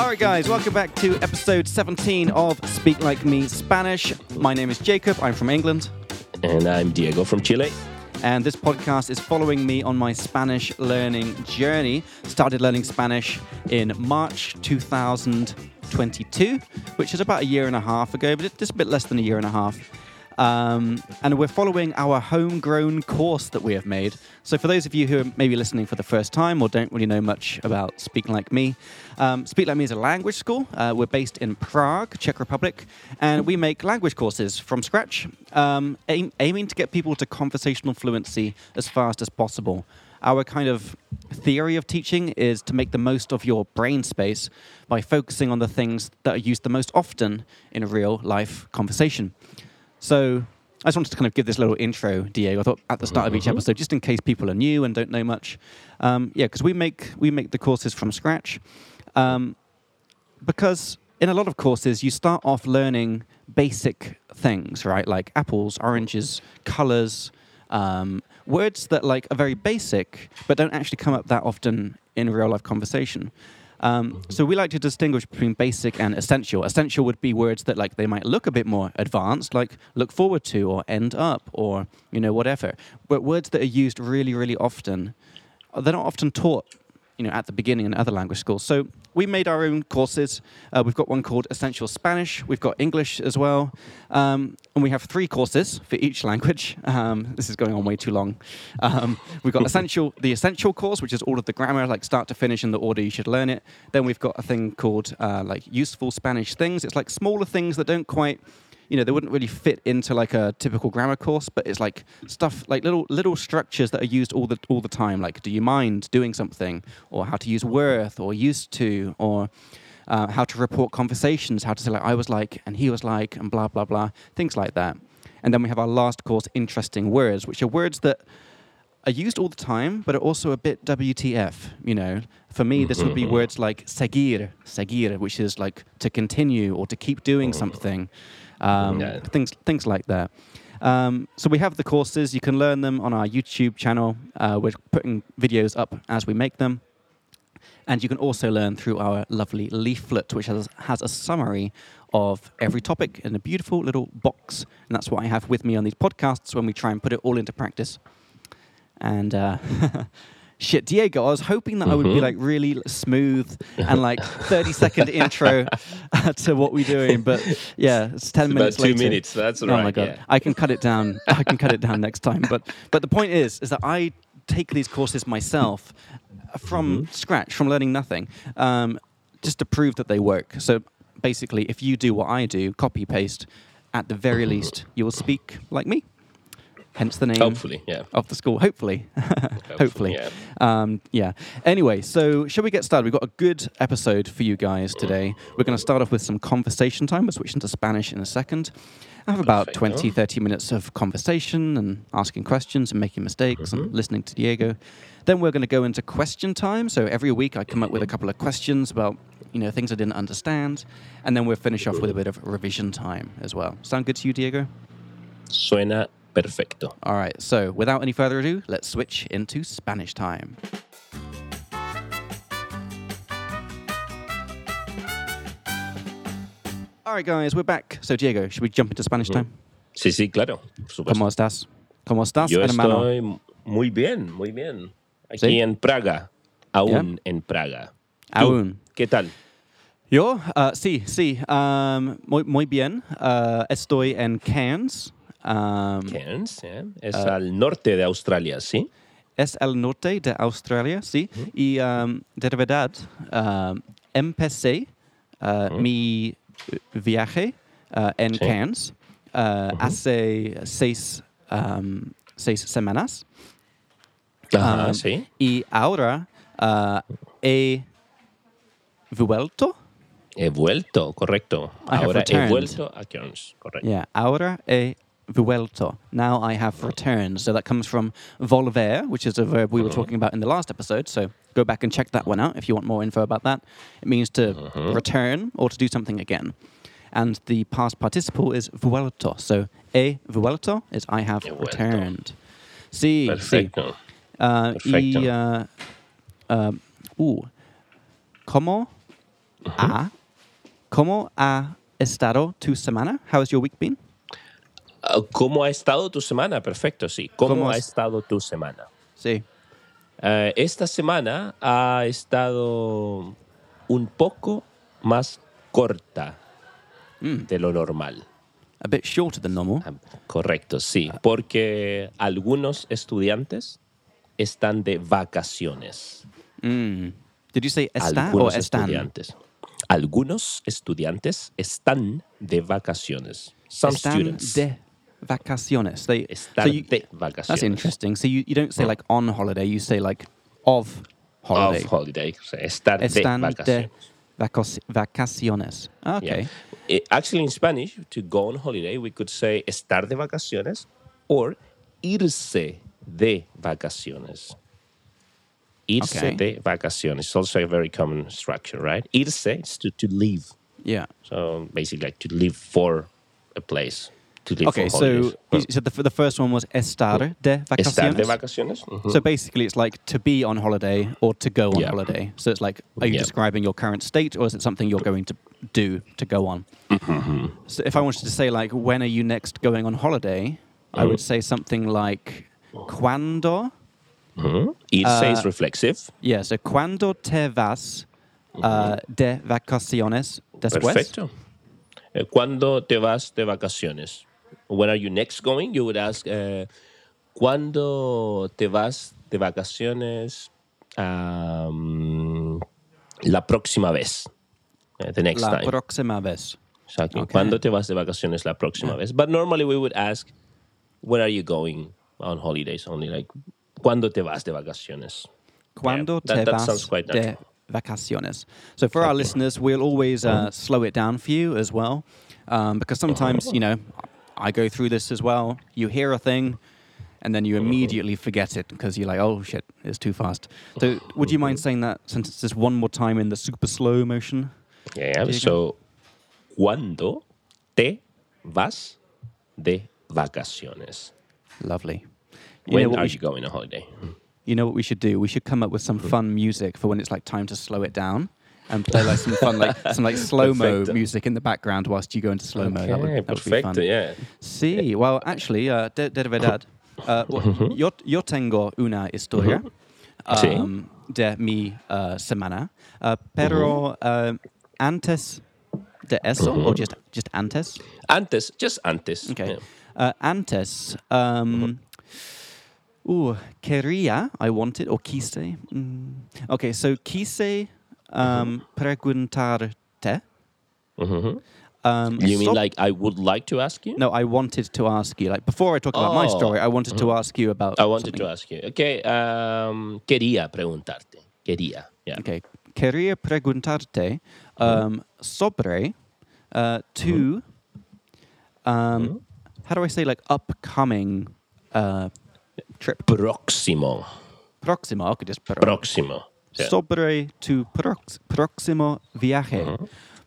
All right, guys, welcome back to episode 17 of Speak Like Me Spanish. My name is Jacob. I'm from England. And I'm Diego from Chile. And this podcast is following me on my Spanish learning journey. Started learning Spanish in March 2022, which is about a year and a half ago, but just a bit less than a year and a half. Um, and we're following our homegrown course that we have made. So, for those of you who are maybe listening for the first time or don't really know much about Speak Like Me, um, Speak Like Me is a language school. Uh, we're based in Prague, Czech Republic, and we make language courses from scratch, um, aim, aiming to get people to conversational fluency as fast as possible. Our kind of theory of teaching is to make the most of your brain space by focusing on the things that are used the most often in a real life conversation. So I just wanted to kind of give this little intro, Diego. I thought at the start of each Mhm. episode, just in case people are new and don't know much. Um, yeah, because we make we make the courses from scratch. Um, because in a lot of courses, you start off learning basic things, right? Like apples, oranges, colors, um, words that like are very basic, but don't actually come up that often in real life conversation. Um, so we like to distinguish between basic and essential. Essential would be words that like they might look a bit more advanced, like look forward to or end up or you know whatever. But words that are used really, really often, they're not often taught you know, at the beginning in other language schools. So we made our own courses. Uh, we've got one called Essential Spanish. We've got English as well, um, and we have three courses for each language. Um, this is going on way too long. Um, we've got Essential, the Essential course, which is all of the grammar, like start to finish in the order you should learn it. Then we've got a thing called uh, like Useful Spanish Things. It's like smaller things that don't quite you know they wouldn't really fit into like a typical grammar course but it's like stuff like little little structures that are used all the all the time. Like do you mind doing something? Or how to use worth or used to or uh, how to report conversations how to say like i was like and he was like and blah blah blah things like that. And then we have our last course interesting words which are words that are used all the time, but are also a bit WTF. You know, for me, this would be Mhm. words like seguir, seguir, which is like to continue or to keep doing something, um, Yeah. things things like that. Um, so we have the courses. You can learn them on our YouTube channel. Uh, we're putting videos up as we make them. And you can also learn through our lovely leaflet, which has, has a summary of every topic in a beautiful little box. And that's what I have with me on these podcasts when we try and put it all into practice. And uh, shit, Diego, I was hoping that I would be Mhm. like really smooth and like 30 second intro to what we're doing. But yeah, it's 10 It's minutes about two later. minutes. That's Oh right. my god, yeah. I can cut it down. I can cut it down next time. But but the point is, is that I take these courses myself from Mm-hmm. scratch, from learning nothing, um, just to prove that they work. So basically, if you do what I do, copy paste, at the very Mm-hmm. least, you will speak like me. Hence the name Hopefully, yeah. of the school. Hopefully, hopefully, yeah. Um, yeah. Anyway, so shall we get started? We've got a good episode for you guys today. We're going to start off with some conversation time. We're switching to Spanish in a second. I have about Perfecto. 20, 30 minutes of conversation and asking questions and making mistakes and listening to Diego. Then we're going to go into question time. So every week I come up with a couple of questions about you know things I didn't understand, and then we'll finish off with a bit of revision time as well. Sound good to you, Diego? Suena perfecto. All right, so without any further ado, let's switch into Spanish time. All right, guys, we're back. So, Diego, should we jump into Spanish time? Sí, sí, claro. Por supuesto. ¿Cómo estás? ¿Cómo estás, Yo hermano? estoy muy bien, muy bien. Aquí ¿Sí? en Praga. Aún en Praga. Aún. ¿Qué tal? Yo, uh, sí, sí, um, muy, muy bien. Uh, estoy en Cairns. Um, Cairns, ¿eh? Es al norte de Australia, ¿sí? es el norte de Australia, sí. Y um, de verdad, um, empecé uh, mi viaje uh, en Sí. Cairns uh, hace seis, um, seis semanas. Ajá, sí. Y ahora uh, he vuelto. He vuelto, correcto. I Ahora he vuelto a Cairns, correcto. Yeah, ahora he vuelto. Now I have returned. So that comes from volver, which is a verb we were talking about in the last episode. So go back and check that one out if you want more info about that. It means to return or to do something again. And the past participle is vuelto. So he vuelto is I have vuelto. returned. Sí, sí. Perfecto. Uh, y, Perfecto. uh, uh, uh, ¿Cómo A. ¿Cómo ha estado tu semana? How has your week been? ¿Cómo ha estado tu semana? Perfecto, sí. ¿Cómo, ¿Cómo ha estado tu semana? Sí. Eh, esta semana ha estado un poco más corta Mm. de lo normal. A bit shorter than normal. Ah, Correcto, sí, porque algunos estudiantes están de vacaciones. Mm. Did you say está Algunos están? estudiantes. Algunos estudiantes están de vacaciones. Some Están students de vacaciones. They, so you- de That's interesting. So you, you don't say like on holiday, you say like of holiday. Of holiday. o sea, estar de Están de vacaciones. vacaci- vacaciones. Ah, Okay. Yeah. Actually, in Spanish, to go on holiday, we could say estar de vacaciones or irse de vacaciones. Irse Okay. de vacaciones. It's also a very common structure, right? Irse is to, to leave. Yeah. So basically, like to leave for a place. To Okay, so holidays. you said the, the first one was estar de estar de vacaciones. vacaciones. Mhm. So basically, it's like to be on holiday or to go on Yeah. holiday. So it's like, are you Yeah. describing your current state or is it something you're going to do to go on? Mm-hmm. So if I wanted to say, like, when are you next going on holiday, I Mm. would say something like, cuando, Mhm. Irse Uh, is reflexive. yeah, so cuando te vas uh, de vacaciones después? Perfecto. Eh, ¿Cuándo te vas de vacaciones? When are you next going? You would ask, eh, ¿cuándo te vas de vacaciones um, la próxima vez? Eh, the next La time. próxima vez. Exactly. Okay. ¿Cuándo te vas de vacaciones la próxima vez? But normally we would ask, where are you going on holidays? Only like, ¿cuándo te vas de vacaciones? Cuando that- te that vas sounds quite de natural. vacaciones. So for our listeners, we'll always uh, slow it down for you as well, um, because sometimes you know I go through this as well. You hear a thing, and then you uh-huh. immediately forget it because you're like, "Oh shit, it's too fast." So would you mind mm-hmm. saying that sentence just one more time in the super slow motion? Yeah, Diego. so, ¿cuándo te vas de vacaciones? Lovely. You When are we you should, going on holiday? you know what we should do? We should come up with some hmm. fun music for when it's like time to slow it down. And play like some fun, like some like slow mo music in the background whilst you go into slow mo. that would, Okay, that would be fun. yeah. Sí, well, actually, uh, de, de verdad, uh, well, yo, yo tengo una historia um, de mi uh, semana, uh, pero uh, antes de eso, o just, just antes, Antes, just antes. okay, yeah. uh, antes, um, ooh, quería, I wanted, or quise, mm, okay, so quise um, preguntarte. Mhm. Um, You mean so- like I would like to ask you? No, I wanted to ask you. Like before I talk about my Oh. story, I wanted to ask you about. I wanted something. to ask you. Okay, um, quería preguntarte. Quería, yeah. Okay, quería preguntarte um, sobre uh, two. Um, How do I say like upcoming uh, trip? Próximo. Próximo. Could just put Próximo. Yeah. sobre tu prox- próximo viaje.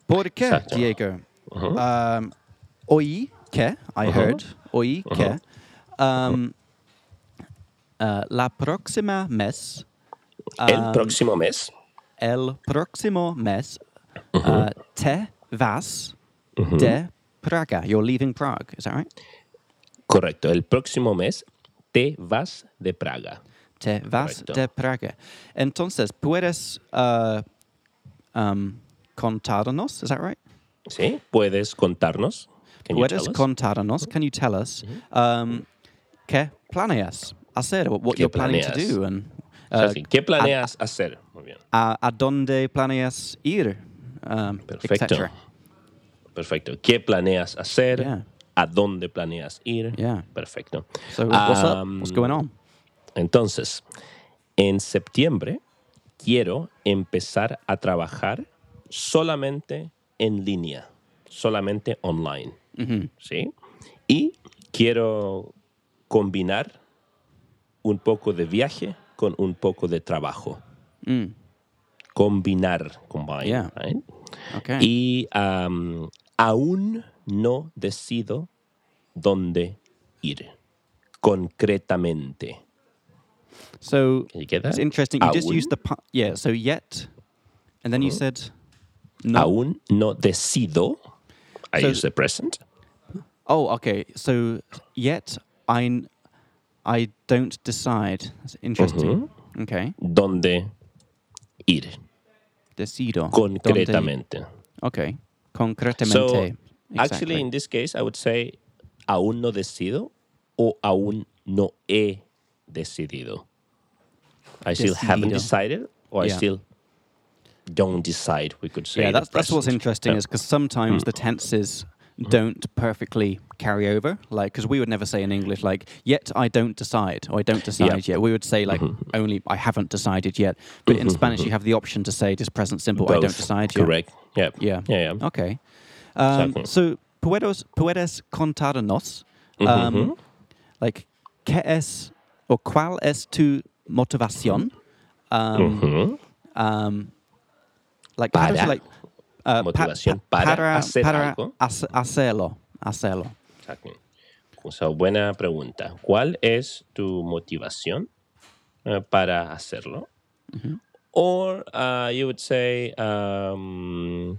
¿Por qué, Exacto. Diego? Um, oí que, I heard, oí que um, uh, la próxima mes, El um, próximo mes. el próximo mes, uh, te vas de Praga. You're leaving Prague, is that right? Correcto. El próximo mes te vas de Praga. Te vas Correcto. de Praga. Entonces, ¿puedes uh, um, contarnos? Is that right? ¿Sí? ¿Puedes contarnos? Can ¿Puedes contarnos? Can you tell us um, qué planeas hacer? What, what ¿Qué you're planning to planeas? do? And O sea, uh, ¿Qué planeas hacer? Muy bien. a, a dónde planeas ir? Um, Perfecto. Perfecto. ¿Qué planeas hacer? Yeah. ¿A dónde planeas ir? Yeah. Perfecto. So what's up? Um, What's going on? Entonces, en septiembre quiero empezar a trabajar solamente en línea, solamente online. ¿Sí? Y quiero combinar un poco de viaje con un poco de trabajo. Mm, Combinar, combine. Yeah. right? okay. Y am, aún no decido dónde ir concretamente. So Can you get that? it's interesting. You just Aún. used the pu- yeah. So yet, and then you Uh-huh. said No. Aún no decido. I So- use the present. Oh, okay. So yet I n- I don't decide. That's interesting. Okay. Dónde ir. Decido. Donde- Concretamente. Okay. So, Concretamente. actually, Exactly. in this case, I would say aún no decido o aún no he decidido. I still haven't decided, or Yeah. I still don't decide. We could say. yeah, that's that's what's interesting Yeah. is because sometimes mm. the tenses don't perfectly carry over. Like, because we would never say in English like "yet I don't decide" or "I don't decide yet." We would say like mm-hmm. only "I haven't decided yet." But in mm-hmm, Spanish, mm-hmm. you have the option to say just present simple "I don't Both. decide yet." Correct. Yeah. Yeah. Yeah. yeah. Okay. Um, Exactly. so puedes puedes contarnos um, like qué es o cuál es tu motivación um, Ujú. um, like how does Para. it, like uh, Motivación para hacer para algo. hace- hacerlo hacerlo Exactly. So, buena pregunta. ¿Cuál es tu motivación eh, para hacerlo? Or uh, you would say, um,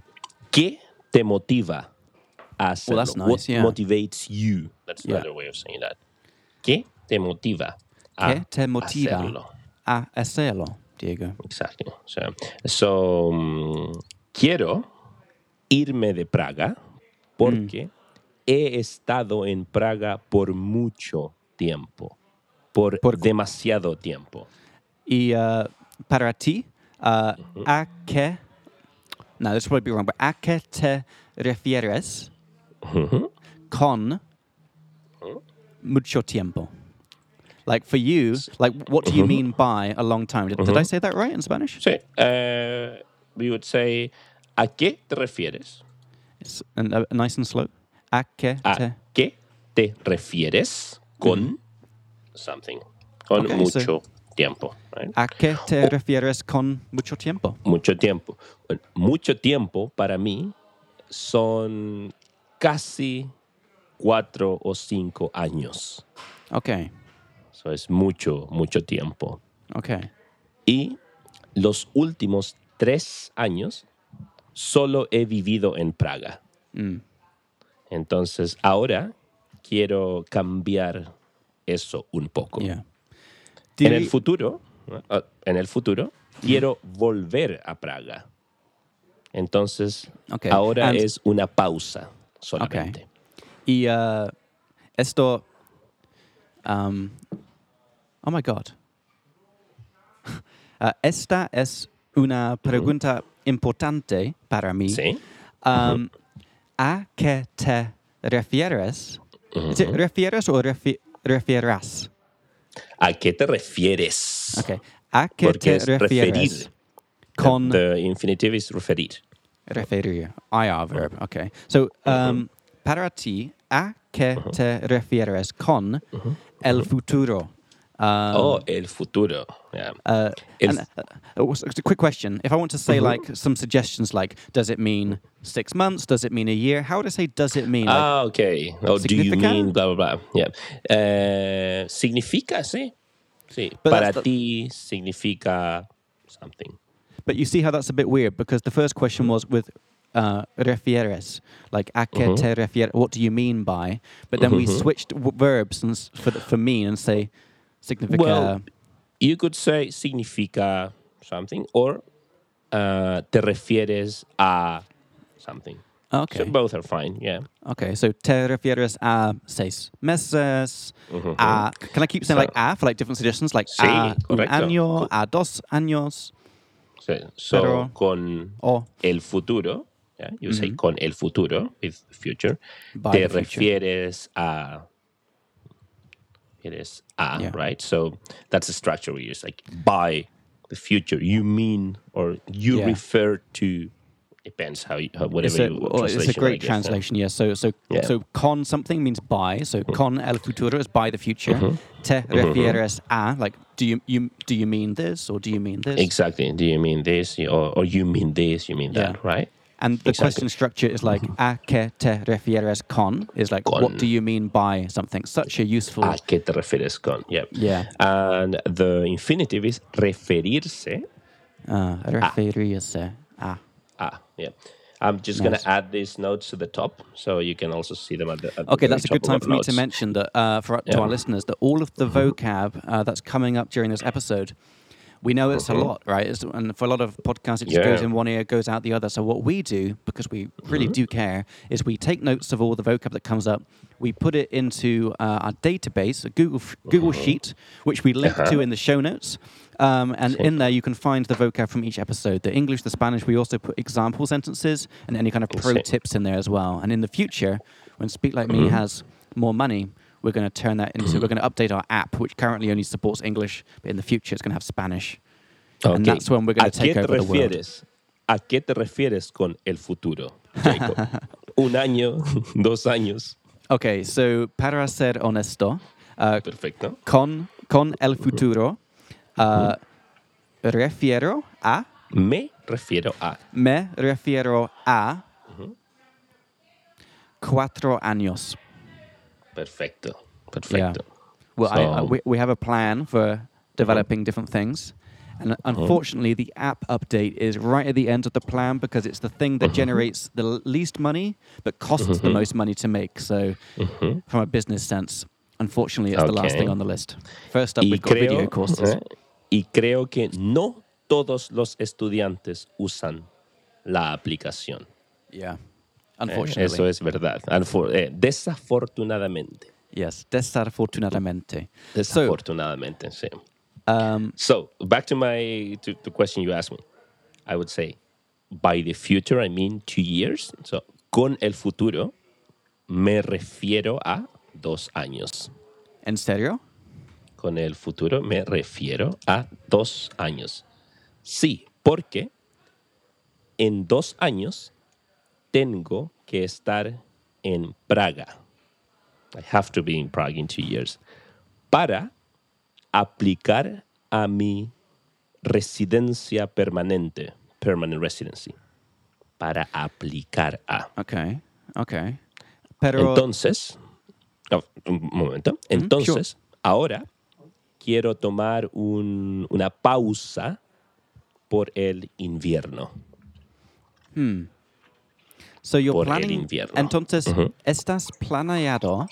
¿qué te motiva a hacerlo? that's What yeah. motivates you? That's Yeah. another way of saying that. ¿Qué te motiva a ¿Qué te motiva hacerlo? a hacerlo Diego Exacto. So, so, mm, quiero irme de Praga porque he estado en Praga por mucho tiempo. Por, Por- demasiado tiempo. y uh, para ti uh, a qué no this will be wrong but a qué te refieres con mucho tiempo like for you like what do you mean by a long time did, did I say that right in Spanish Sí. eh, we would say, ¿a qué te refieres? It's and, uh, nice and slow a qué ¿A te qué te refieres con something? Con Okay, so- mucho tiempo. right? a qué te refieres con mucho tiempo Mucho tiempo. Bueno, mucho tiempo para mí son casi cuatro o cinco años. okay Eso es mucho, mucho tiempo. okay Y los últimos tres años solo he vivido en Praga. Mm. Entonces ahora quiero cambiar eso un poco. yeah En el futuro, en el futuro, quiero volver a Praga. Entonces, Okay, ahora and- es una pausa solamente. Y uh, esto. Um, oh my God. Uh, esta es una pregunta importante para mí. ¿Sí? Um, ¿A qué te refieres? ¿Te refieres o refi- refieras? ¿A qué te refieres? Okay. ¿A qué Porque te es refieres? referir. Con The infinitive is referir. referir. IR verb. Okay. So, um, para ti, ¿a qué te refieres con el futuro? Um, oh, el futuro. Yeah. Uh, El- and, uh, uh, a quick question. If I want to say like some suggestions, like does it mean six months? Does it mean a year? How would I say does it mean? Like, ah, ok. Oh, do you mean blah, blah, blah. Yeah. Eh, significa, sí. Sí. But Para the- ti significa something. but you see how that's a bit weird because the first question was with uh, refieres, like a qué te refieres? What do you mean by? But then we switched w- verbs and s- for for mean and say significa. Well, you could say significa something or uh, te refieres a something. Ah, okay. So both are fine, yeah. Okay, so te refieres a seis meses. Mm-hmm. A, can I keep saying like a for like different suggestions? Like Sí, a un año, a dos años, So, so Pero- con o el futuro, yeah, you say mm-hmm. con el futuro, with future, By te future. refieres a. Refieres a, Yeah. right? So that's the structure we use. Like by the future, you mean or you Yeah. refer to. Depends how, you, how whatever it's a, you. it's a great guess, translation. Yes. So so Yeah. so con something means by. So Mm-hmm. con el futuro is by the future. Te refieres a like do you you do you mean this or do you mean this? Exactly. Do you mean this or, or you mean this? You mean Yeah. that, right? And the Exactly. question structure is like a que te refieres con is like what do you mean by something? Such a useful. A qué te refieres con? Yeah. Yeah. And the infinitive is referirse Uh, referirse a. a. Yeah. I'm just going to add these notes to the top so you can also see them at the, at Okay, very that's a good time for me to mention that uh, for to Yeah. Mm-hmm. our listeners that all of the vocab uh, that's coming up during this episode, we know it's a lot, right? It's, and for a lot of podcasts, it just goes Mm-hmm. In one ear, goes out the other. So what we do, because we really Mm-hmm. do care, is we take notes of all the vocab that comes up. We put it into uh, our database, a Google Google Sheet, which we link to Uh-huh. in the show notes. Um, and in there, you can find the vocab from each episode. The English, the Spanish. We also put example sentences and any kind of pro Sí. tips in there as well. And in the future, when Speak Like Me has more money, we're going to turn that into. We're going to update our app, which currently only supports English, but in the future, it's going to have Spanish. And that's when we're gonna take qué te over the world. ¿A qué te refieres con el futuro, Jacob? ¿Un año? ¿Dos años? Okay, so para ser honesto, uh, Perfecto. con con el futuro, uh, refiero a Me refiero a me refiero a cuatro años. Perfecto. Perfecto. Well, I, I, we, we have a plan for developing different things. And uh-huh. unfortunately, the app update is right at the end of the plan because it's the thing that uh-huh. generates the least money but costs the uh-huh. most money to make. So, from a business sense, unfortunately, it's the last thing on the list. First up, Y we've got video courses. eh, y creo que no todos los estudiantes usan la aplicación. Yeah. Unfortunately. Eso es verdad. Eh, desafortunadamente. Yes, desafortunadamente. So, Desafortunadamente, sí. um, So back to my to the question you asked me. I would say by the future I mean two years. So con el futuro me refiero a dos años. en serio? Con el futuro me refiero a dos años. Sí, porque en dos años tengo que estar en Praga. I have to be in Prague in two years. Para aplicar a mi residencia permanente, permanent residency. Para aplicar a. Okay. Okay. Pero Entonces, oh, un momento. Entonces, ahora quiero tomar un- una pausa por el invierno. So you're por el planning. invierno. Entonces, estás planeado.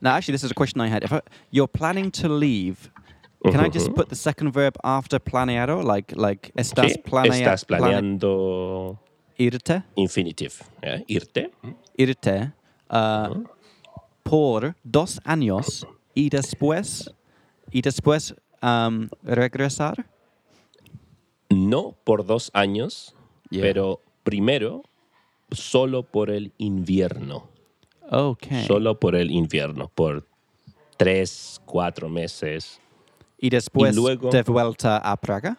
Now, actually, this is a question I had. If I, you're planning to leave, can I just put the second verb after planeado, like like estás, Sí, planea- Estás plane- planeando irte, infinitive. ¿eh? Irte. irte, uh, por dos años y después y después um, regresar. No por dos años, Yeah. pero primero solo por el invierno. Okay. Solo por el invierno, por tres, cuatro meses. y después luego- de vuelta a Praga.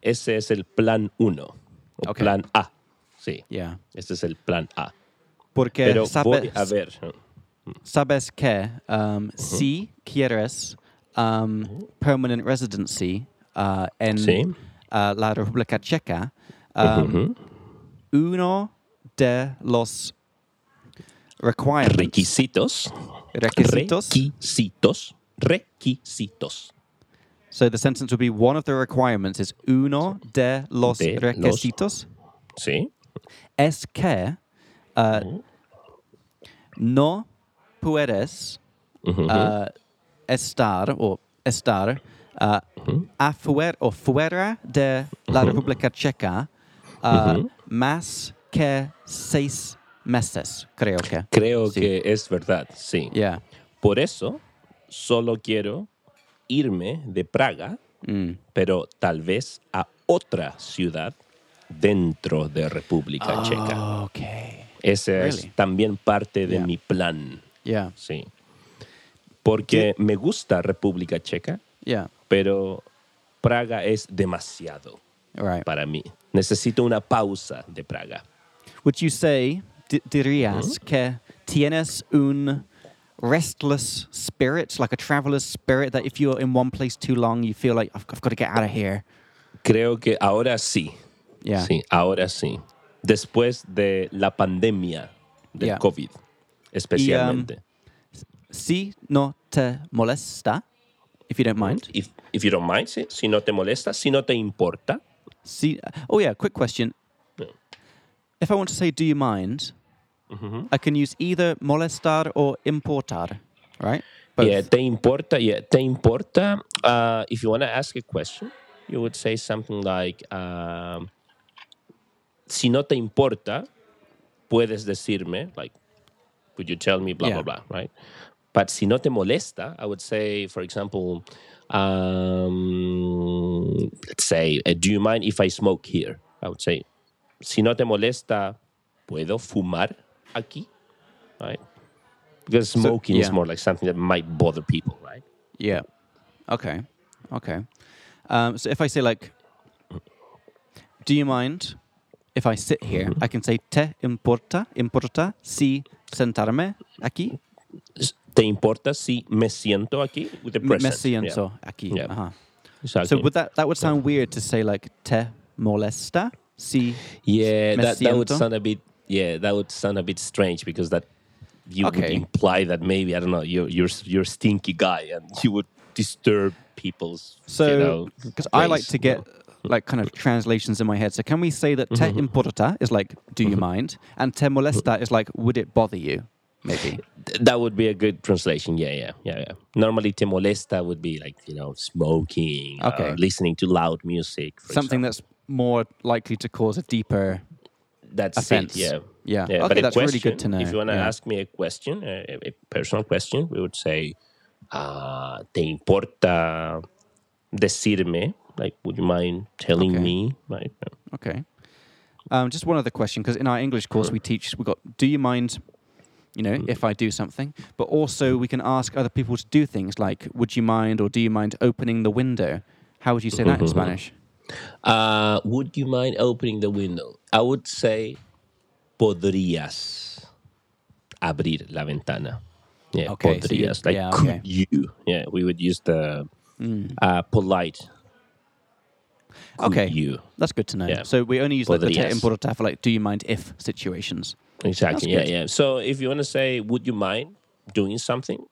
Ese es el plan uno, o plan A. Sí, Yeah. ese es el plan A. Porque Pero sabes, voy a ver. sabes que um, si quieres um, permanent residency uh, en Sí. uh, la República Checa, um, uno de los requirements, Requisitos. requisitos. Requisitos. Requisitos. So the sentence would be one of the requirements is uno de los De los- requisitos Sí. es que uh, no puedes uh, estar o estar uh, afuera o fuera de la República Checa uh, más que seis meses, creo que. Creo Sí. que es verdad, sí. Yeah. Por eso, solo quiero irme de Praga, Mm. pero tal vez a otra ciudad dentro de República Checa. Okay. Ese really? es también parte de Yeah. mi plan, Yeah. sí. Porque me gusta República Checa, pero Praga es demasiado Right. para mí. Necesito una pausa de Praga. Would you say, di- dirías mm-hmm. que tienes un restless spirit, like a traveler's spirit, that if you're in one place too long, you feel like, I've, I've got to get out of here? Creo que ahora sí. Yeah. Sí, ahora sí. Después de la pandemia del Yeah. COVID, especialmente. Um, si no te molesta, if you don't mm-hmm. mind. if, if you don't mind, sí, si no te molesta, si no te importa. Si, oh, yeah, quick question. If I want to say, do you mind? Mhm. I can use either molestar or importar, right? Both. Yeah, te importa. Yeah, te importa. Uh, if you want to ask a question, you would say something like, um, si no te importa, puedes decirme, like, would you tell me, blah, Yeah. blah, blah, right? But si no te molesta, I would say, for example, um, let's say, uh, do you mind if I smoke here? I would say, si no te molesta, ¿puedo fumar aquí? Right? Because smoking is yeah. more like something that might bother people, right? Yeah. Okay. Okay. Um, so if I say like, do you mind if I sit here? Mm-hmm. I can say te importa, importa si sentarme aquí. ¿Te importa si me siento aquí? With the Me present. siento aquí. Yeah. Uh-huh. Exactly. So would that that would sound weird to say like te molesta si? yeah, that, that would sound a bit. Yeah, that would sound a bit strange because that you would imply that maybe I don't know you're you're you're a stinky guy and you would disturb people's. you So know, because I like to get like kind of translations in my head. So can we say that te mm-hmm, mm-hmm. importa is like do you mm-hmm. mind, and te molesta is like would it bother you? Maybe. That would be a good translation. Yeah, yeah, yeah, yeah. Normally, te molesta would be like you know smoking, uh, Okay. listening to loud music, Something example. that's more likely to cause a deeper that's offense. it. Yeah, Yeah. Yeah, okay, but a that's really good to question, know. If you want to yeah. ask me a question, a, a- a personal question, we would say, uh, ¿te importa decirme? Like, would you mind telling Okay. me? Like, Okay. Um, just one other question, because in our English course we teach we got do you mind, you know, if I do something, but also we can ask other people to do things like would you mind or do you mind opening the window? How would you say that in Spanish? Uh, would you mind opening the window? I would say, podrías abrir la ventana. Yeah, Okay, so you- podrías. like, yeah, could okay. you? Yeah, we would use the uh, polite. Could Okay. you? That's good to know. Yeah. So we only use like the te Podrías. importa for like do you mind if situations. Exactly. That's Yeah, good. yeah. So if you want to say, would you mind doing something?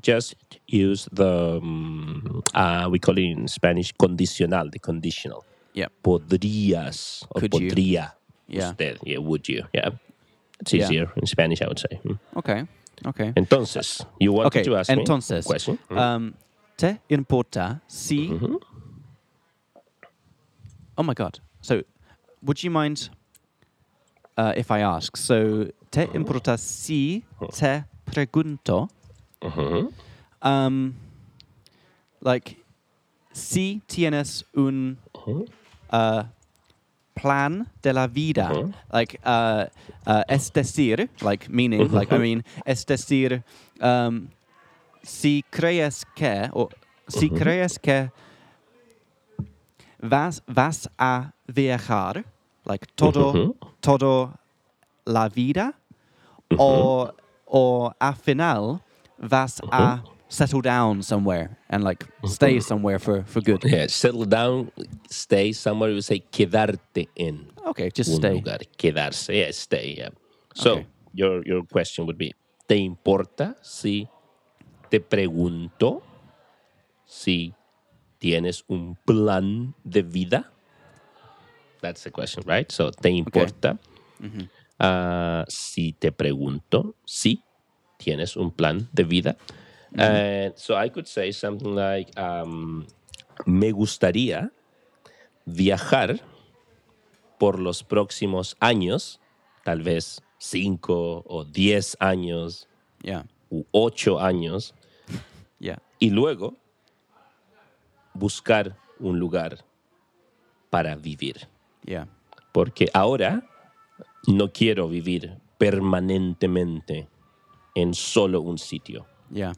Just use the um, uh, we call it in Spanish condicional, the conditional. Yeah. Podrías or Could you? podría. Yeah. Usted. Yeah. Would you? Yeah. It's Yeah. easier in Spanish, I would say. Mm. Okay. Okay. Entonces, you wanted Okay. to ask me Entonces, a question? Mm. um, te importa si. Mm-hmm. Oh my god. So, would you mind uh, if I ask? So, te Mm-hmm. importa si te pregunto? Mhm. Um, like, si tienes un Mm-hmm. uh, plan de la vida, Mhm. like, uh, uh, es decir, like, meaning, like, I mean, es decir, um, si crees que, o si crees que vas, vas a viajar, like, todo, todo la vida, o, o al final vas a uh-huh. settle down somewhere and, like, stay uh-huh. somewhere for, for good. Yeah, settle down, stay somewhere. You say quedarte en. Okay, just stay. lugar, quedarse, yeah, stay, yeah. So Okay. your your question would be, ¿te importa si te pregunto si tienes un plan de vida? That's the question, right? So, ¿te importa ah, si te pregunto si tienes un plan de vida? And so I could say something like, um, me gustaría viajar por los próximos años, tal vez cinco o diez años Yeah, u ocho años, yeah, y luego buscar un lugar para vivir. yeah. Porque ahora no quiero vivir permanentemente en solo un sitio. Yeah.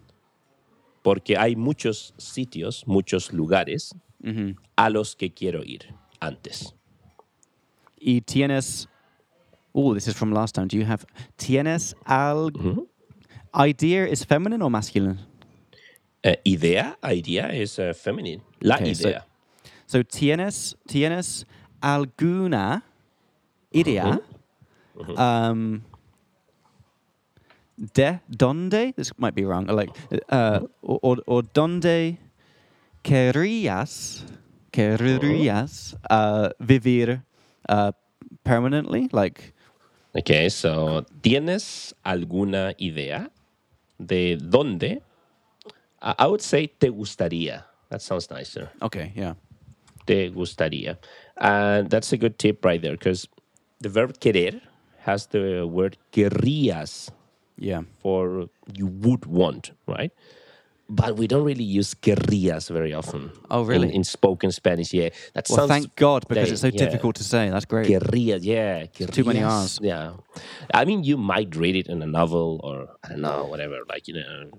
Porque hay muchos sitios, muchos lugares a los que quiero ir antes. Y tienes. Oh, this is from last time. Do you have tienes al? Idea is feminine or masculine? Eh, idea, idea es eh, femenino. La Okay, so- idea. So tienes tienes alguna idea um, de donde this might be wrong. Like uh, or, or donde querías querrías uh, vivir uh, permanently, like Okay, so ¿tienes alguna idea de dónde? I I would say te gustaría. That sounds nicer. Okay, yeah. Te gustaría. And that's a good tip right there because the verb querer has the word querrías Yeah. for you would want, right? But we don't really use querrías very often. Oh, really? In, spoken Spanish, yeah. That Well, sounds thank God because very- it's so yeah. difficult to say. That's great. Querrías, yeah. too many R's. Yeah. I mean, you might read it in a novel or, I don't know, whatever, like, you know,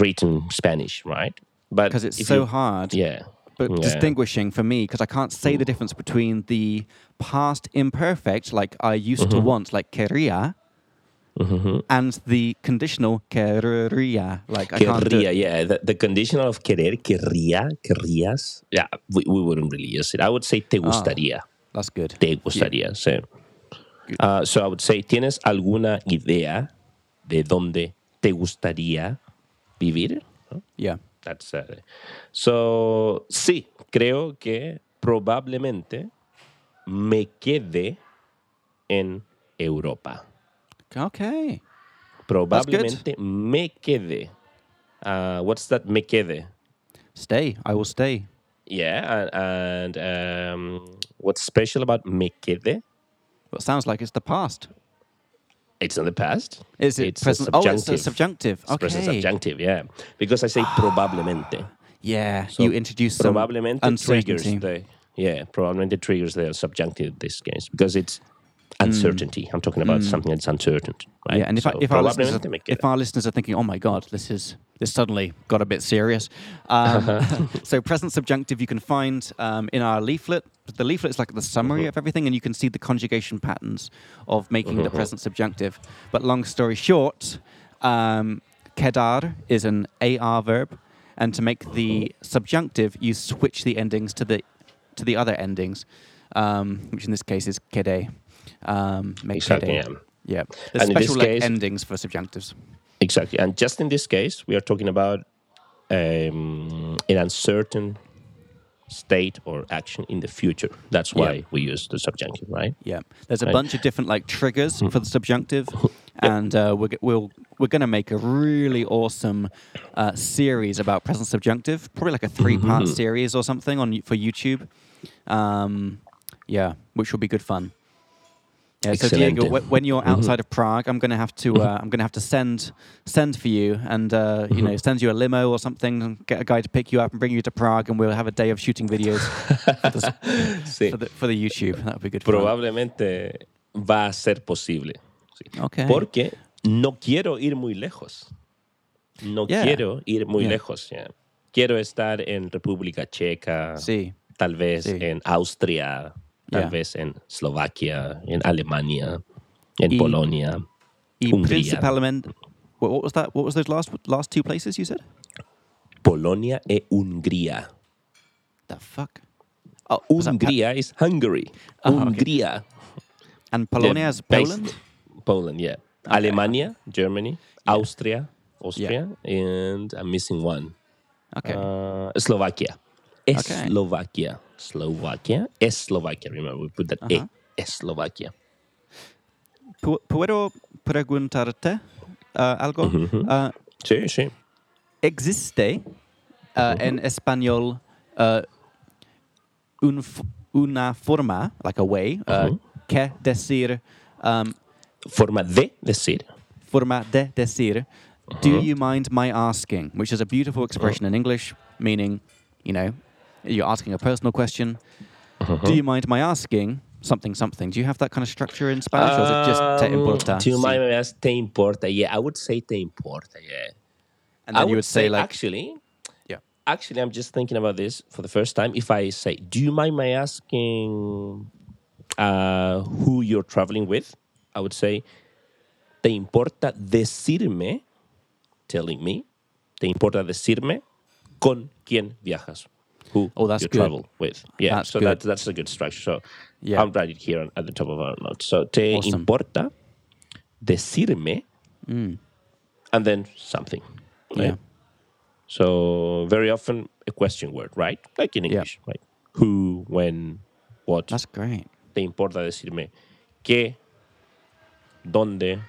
written Spanish, right? But Because it's so you- hard. Yeah. But yeah. distinguishing for me, because I can't say the difference between the past imperfect, like I used Mm-hmm. to want, like quería, and the conditional querría, like I can't do Querría, it. yeah. The, the conditional of querer, querría, querrías, yeah, we, we wouldn't really use it. I would say Ah. te gustaría. That's good. te gustaría, sí. Uh, so I would say, ¿tienes alguna idea de dónde te gustaría vivir? Yeah. That's, uh, so, sí, creo que probablemente me quede en Europa. Okay. Probablemente me quede. Uh, what's that me quede? Stay. I will stay. Yeah, and, and um, what's special about me quede? Well, it sounds like it's the past. It's in the past. Is it it's present? A Oh, it's a subjunctive. subjunctive. It's present Okay. subjunctive, yeah. Because I say probablemente. Yeah. So you introduced some probablemente triggers the yeah, probablemente triggers the subjunctive in this case because it's uncertainty. I'm talking about something that's uncertain, right? Mm. Yeah, and if, so I, if, our listeners are, if our listeners are thinking, "Oh my God, this is this suddenly got a bit serious," um, so present subjunctive you can find um, in our leaflet. The leaflet is like the summary Mm-hmm. of everything, and you can see the conjugation patterns of making the Mm-hmm. present subjunctive. But long story short, um, quedar is an AR verb, and to make the subjunctive, you switch the endings to the to the other endings, um, which in this case is quede. Um, make Exactly, quede. yeah. Yeah, there's And in this special like, case- endings for subjunctives. Exactly. And just in this case, we are talking about um, an uncertain state or action in the future. That's why Yeah. we use the subjunctive, right? Yeah, there's a Right. bunch of different like triggers for the subjunctive, and uh, we're we'll we're going to make a really awesome uh, series about present subjunctive, probably like a three-part Mm-hmm. series or something on for YouTube. Um, yeah, which will be good fun. Yeah, so Diego, wh- when you're outside of Prague, I'm gonna have to uh, I'm gonna have to send send for you and uh, you know send you a limo or something, and get a guy to pick you up and bring you to Prague, and we'll have a day of shooting videos for, the, Sí. for the for the YouTube. That would be good. fun. Probablemente va a ser posible. Sí. Okay. Porque no quiero ir muy lejos. No Yeah. quiero ir muy Yeah. lejos. yeah. Quiero estar en República Checa, Sí. tal vez Sí. en Austria, tal Yeah. vez en Eslovaquia, en Alemania, en Y- Polonia. Y Hungría. principalmente, what, what was that? What was those last last two places you said? Polonia e Hungría. The fuck. Oh, Hungría is Hungary. Ah, okay. Hungría. and Polonia is Poland. Poland, yeah. Alemania, Germany, Austria, Austria, and I'm missing one. Okay. Uh, Slovakia. Okay. Slovakia. Slovakia. Es Slovakia. Remember, we put that Uh-huh. E. Slovakia. Pu- ¿Puedo preguntarte uh, algo? Uh, Sí, sí. ¿Existe uh, en español uh, un una forma, like a way, uh, que decir, um, Forma de decir. forma de decir, do you mind my asking? Which is a beautiful expression in English, meaning, you know, you're asking a personal question. Do you mind my asking something, something? Do you have that kind of structure in Spanish, or is it just te Um, importa? To Sí. my ass, te importa. Yeah, I would say te importa. Yeah. and I then you would say, like, actually, yeah, actually, I'm just thinking about this for the first time. If I say, "Do you mind my asking uh, who you're traveling with?" I would say, "Te importa decirme?" Telling me, "Te importa decirme con quién viajas?" Who Oh, that's you good. travel with? Yeah, That's so good. That, that's a good structure. So Yeah. I'll write it here on, at the top of our notes. So te Awesome. importa decirme, and then something. yeah. So very often a question word, right? Like in Yeah. English, right? Who, when, what. that's great. Te importa decirme qué dónde,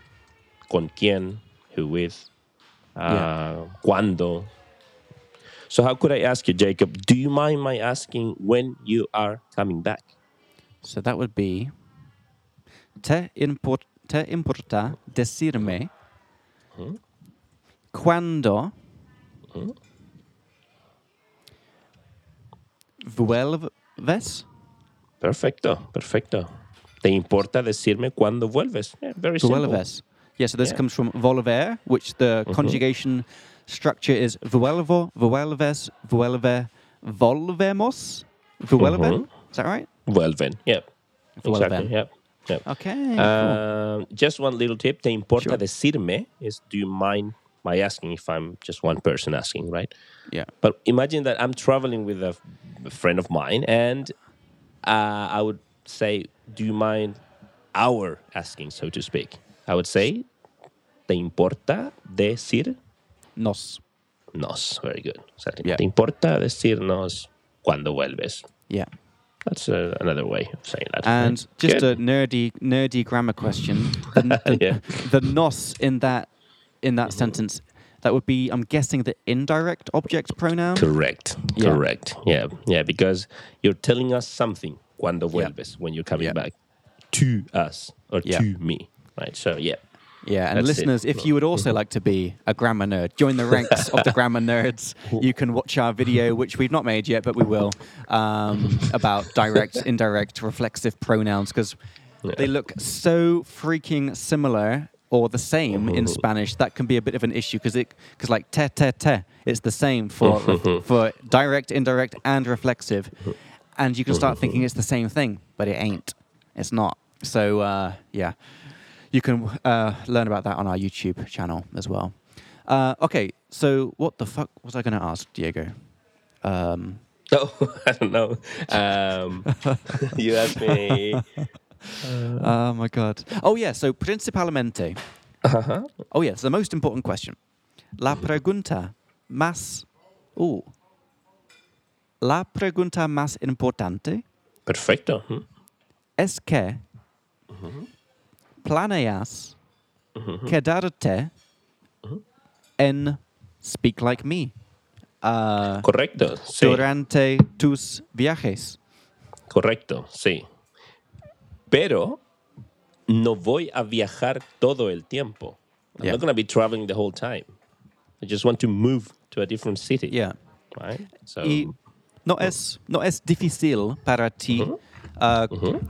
con quién, who with, uh, cuándo. So how could I ask you, Jacob? Do you mind my asking when you are coming back? So that would be te, import, te importa decirme cuando vuelves. Perfecto, perfecto. ¿Te importa decirme cuándo vuelves? Yeah, very simple. Vuelves. Yeah, so this Yeah. comes from volver, which the conjugation structure is vuelvo, vuelves, vuelve, volvemos, vuelven. Is that right? Vuelven. Yep. Vuelven. Exactly. Yep. Yep. Okay. cool. Um, just one little tip. Te importa Sure. decirme is do you mind my asking if I'm just one person asking, right? Yeah. But imagine that I'm traveling with a, f- a friend of mine and uh, I would say, do you mind our asking, so to speak? I would say, ¿te importa decir Nos. nos? Very good. Exactly. Yeah. ¿Te importa decirnos cuando vuelves? Yeah. That's uh, another way of saying that. And right? just Good. a nerdy, nerdy grammar question. The, the, Yeah. the nos in that in that sentence, that would be, I'm guessing, the indirect object pronoun. Correct. Yeah. Correct. Yeah. Yeah. Because you're telling us something cuando Yeah. vuelves, when you're coming Yeah. back to us or Yeah. to me. Right. So, yeah. Yeah, and That's it. listeners, if you would also like to be a grammar nerd, join the ranks of the grammar nerds. You can watch our video, which we've not made yet, but we will, um, about direct, indirect, reflexive pronouns because they look so freaking similar or the same in Spanish. That can be a bit of an issue because it because like te te te, it's the same for for direct, indirect, and reflexive, and you can start thinking it's the same thing, but it ain't. It's not. So uh, yeah you can uh, learn about that on our YouTube channel as well. Uh, okay, so what the fuck was I going to ask, Diego? Um, Oh, I don't know. Um, you asked me. oh my god. Oh yeah, so principalmente. Uh-huh. Oh yes, the most important question. La pregunta más. Uh, la pregunta más importante Perfecto. Hmm. es que planeas quedarte en Speak Like Me. Uh, Correcto. Sí. durante tus viajes. Correcto. Sí. Pero no voy a viajar todo el tiempo. I'm Yeah. not going to be traveling the whole time. I just want to move to a different city. Yeah. Right. So. Y no es, no es difícil para ti uh,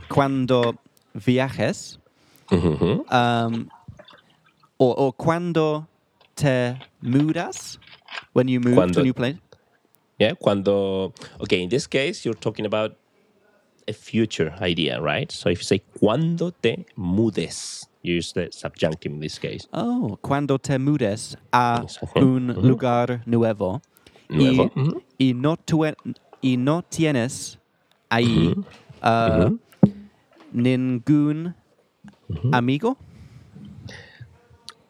cuando viajes Mhm. um, o, o cuando te mudas, when you move to a new place. Yeah, cuando. Okay, in this case, you're talking about a future idea, right? So if you say cuando te mudes, you use the subjunctive in this case. Oh, cuando te mudes a Exacto. un lugar nuevo, Nuevo, y, ujú. y no, tue- y no tienes ahí uh, ningún amigo.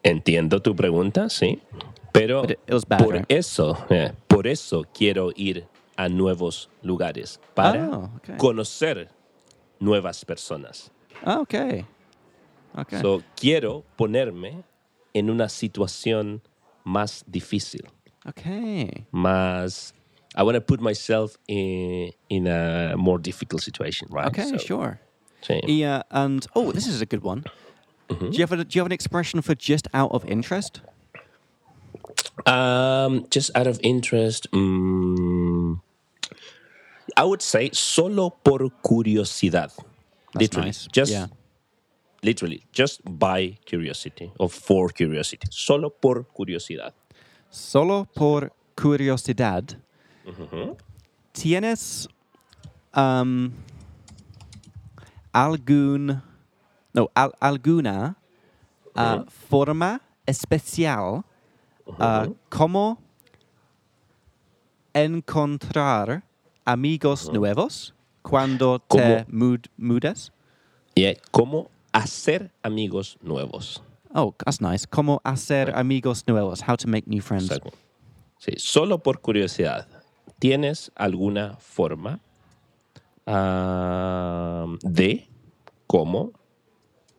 Entiendo tu pregunta, sí. Pero por right? eso, eh, por eso quiero ir a nuevos lugares para Oh, okay. conocer nuevas personas. Ah, okay. Okay. So, quiero ponerme en una situación más difícil, okay. más I want to put myself in in a more difficult situation, right? Okay, So, sure. Yeah, and oh, this is a good one. Do you have a, do you have an expression for just out of interest? Um, just out of interest, mm, I would say solo por curiosidad. That's literally, nice. just yeah. literally, just by curiosity or for curiosity. Solo por curiosidad. Solo por curiosidad. ¿Tienes um, algún no al- alguna uh, forma especial uh, como encontrar amigos nuevos cuando te mud- mudas? Yeah, cómo hacer amigos nuevos. Oh, that's nice. ¿Cómo hacer amigos nuevos? How to make new friends. Exacto. Sí, solo por curiosidad. ¿Tienes alguna forma ah, de cómo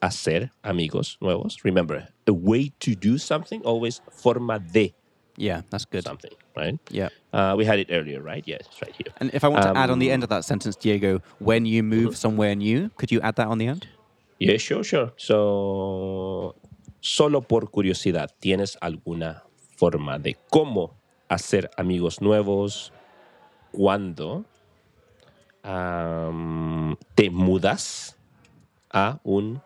hacer amigos nuevos. Remember, a way to do something, always forma de Yeah, that's good. something, right? Yeah. Uh, we had it earlier, right? Yes, it's right here. And if I want to add on the Um, end of that sentence, Diego, when you move somewhere new, could you add that on the end? Yeah, sure, sure. So, solo por curiosidad, ¿tienes alguna forma de cómo hacer amigos nuevos cuando te mudas a un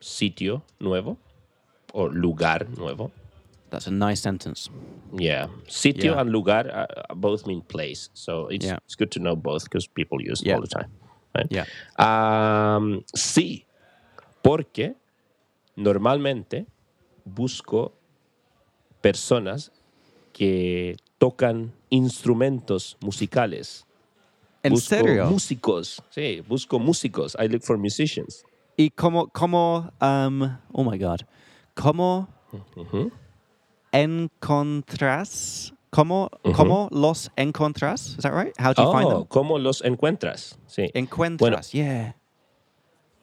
sitio nuevo o lugar nuevo? That's a nice sentence. Yeah, sitio Yeah. and lugar uh, both mean place, so it's, Yeah. it's good to know both because people use it Yeah. all the time. right? Yeah. Sí, porque normalmente busco personas que tocan instrumentos musicales. En busco serio? músicos, sí, busco músicos. I look for musicians. Y como, como, um, oh my God, como encontras, como, como los encontras? Is that right? How do you find Oh, them? ¿cómo los encuentras? Sí. Encuentras, yeah.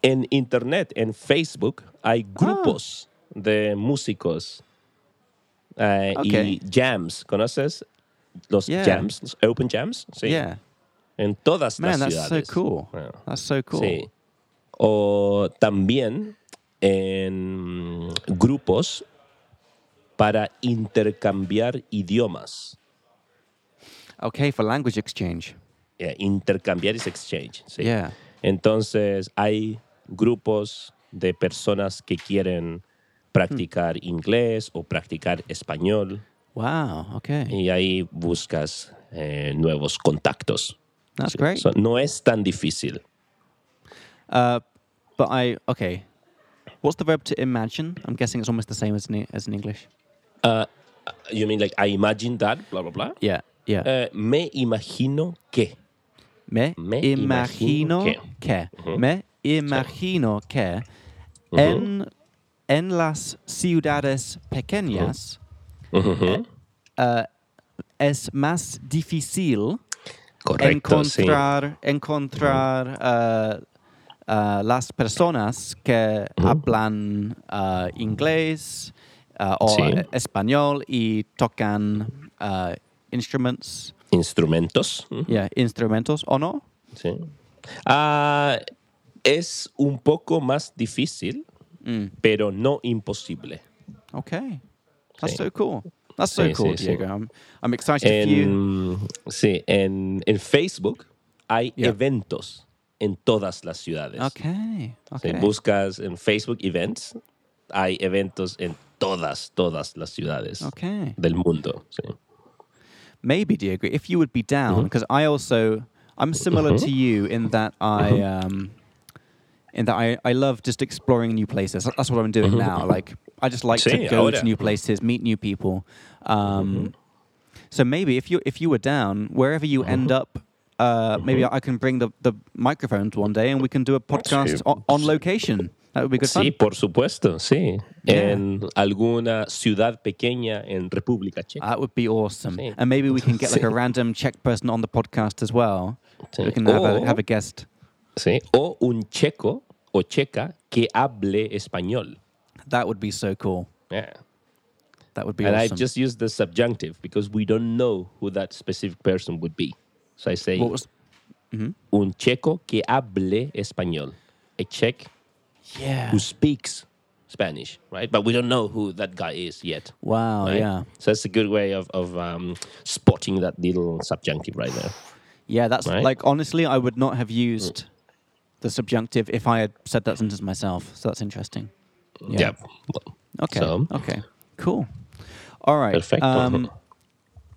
En internet, en Facebook, Ah. hay grupos de músicos eh, Ok. y jams. ¿Conoces los Yeah. jams, los open jams? Sí. Yeah. En todas Man, las that's so ciudades. cool. Ah, That's so cool. Sí. O también en grupos para intercambiar idiomas. Okay, for language exchange. Eh, intercambiar es exchange. sí. Yeah. Entonces hay grupos de personas que quieren practicar inglés o practicar español Wow. Okay. y ahí buscas eh, nuevos contactos. That's great. So, no es tan difícil. Uh, but I okay. What's the verb to imagine? I'm guessing it's almost the same as in, as in English. Uh, you mean like I imagine that, blah, blah, blah? Yeah. Yeah. Eh, me imagino que. me, me imagino imagino que. Me imagino que en, en las ciudades pequeñas Ujú. uh, es más difícil Correcto, sí. encontrar, encontrar uh, uh, las personas que hablan uh, inglés o Sí. español y tocan instruments, Instrumentos. Yeah, instrumentos, ¿o no? Sí. Ah, es un poco más difícil, Mm. pero no imposible. Okay, that's Sí. so cool. That's so Sí, cool, sí, sí. Diego. I'm, I'm excited for you. En, sí, en, en Facebook hay Yeah. eventos en todas las ciudades. Okay, Si okay. buscas en Facebook Events, hay eventos en todas, todas las ciudades Okay. del mundo. sí. Maybe Diego, if you would be down, because I also I'm similar to you in that I um in that I, I love just exploring new places. That's what I'm doing now. Like I just like to go to new places, meet new people. Um, So maybe if you if you were down, wherever you end up, uh, maybe I can bring the, the microphones one day and we can do a podcast Sí. on, on location. That would be good Sí, fun. por supuesto, sí. Yeah. En alguna ciudad pequeña en República Checa. That would be awesome. Sí. And maybe we can get like a random Czech person on the podcast as well. Sí. We can have a, O- have a guest. Sí, o un checo o checa que hable español. That would be so cool. Yeah. That would be and awesome. I just use the subjunctive because we don't know who that specific person would be. So I say was? un checo que hable español. A Czech Yeah. who speaks Spanish, right? But we don't know who that guy is yet. Wow. right? Yeah. So that's a good way of, of um, spotting that little subjunctive right there. Yeah. That's Right. like honestly, I would not have used the subjunctive if I had said that sentence myself. So that's interesting. Yeah. Yep. Okay. So- Okay. Cool. All right. Perfecto. Um,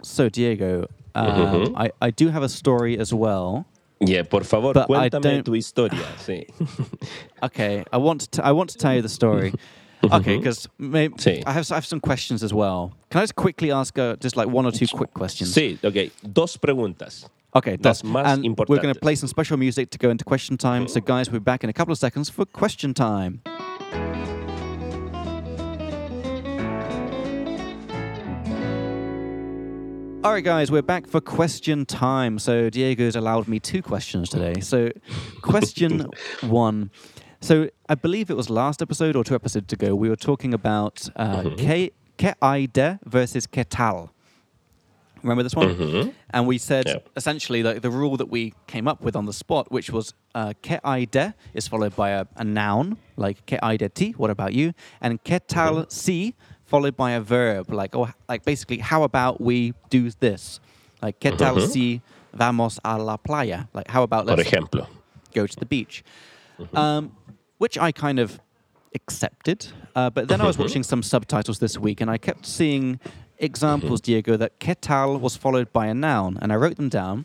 so Diego, um, I, I do have a story as well. Yeah, por favor, But cuéntame tu historia. Sí. Okay, I want to I want to tell you the story. Okay, because Sí. I have I have some questions as well. Can I just quickly ask uh, just like one or two quick questions? sí, ok. Dos preguntas. Okay, that's más and we're going to play some special music to go into question time. So, guys, we'll be back in a couple of seconds for question time. All right, guys, we're back for question time. So, Diego's allowed me two questions today. So, question one So I believe it was last episode or two episodes ago, we were talking about uh, Mm-hmm. que, que hay de versus que tal. Remember this one? Mhm. And we said essentially like the rule that we came up with on the spot, which was uh, que hay de is followed by a, a noun, like que hay de ti, what about you? And que tal Mm-hmm. si followed by a verb, like oh, like basically how about we do this? Like que tal Mhm. si vamos a la playa? Like how about let's go to the beach, um, which I kind of accepted. Uh, but then I was watching some subtitles this week, and I kept seeing examples, mm-hmm. Diego, that que tal was followed by a noun, and I wrote them down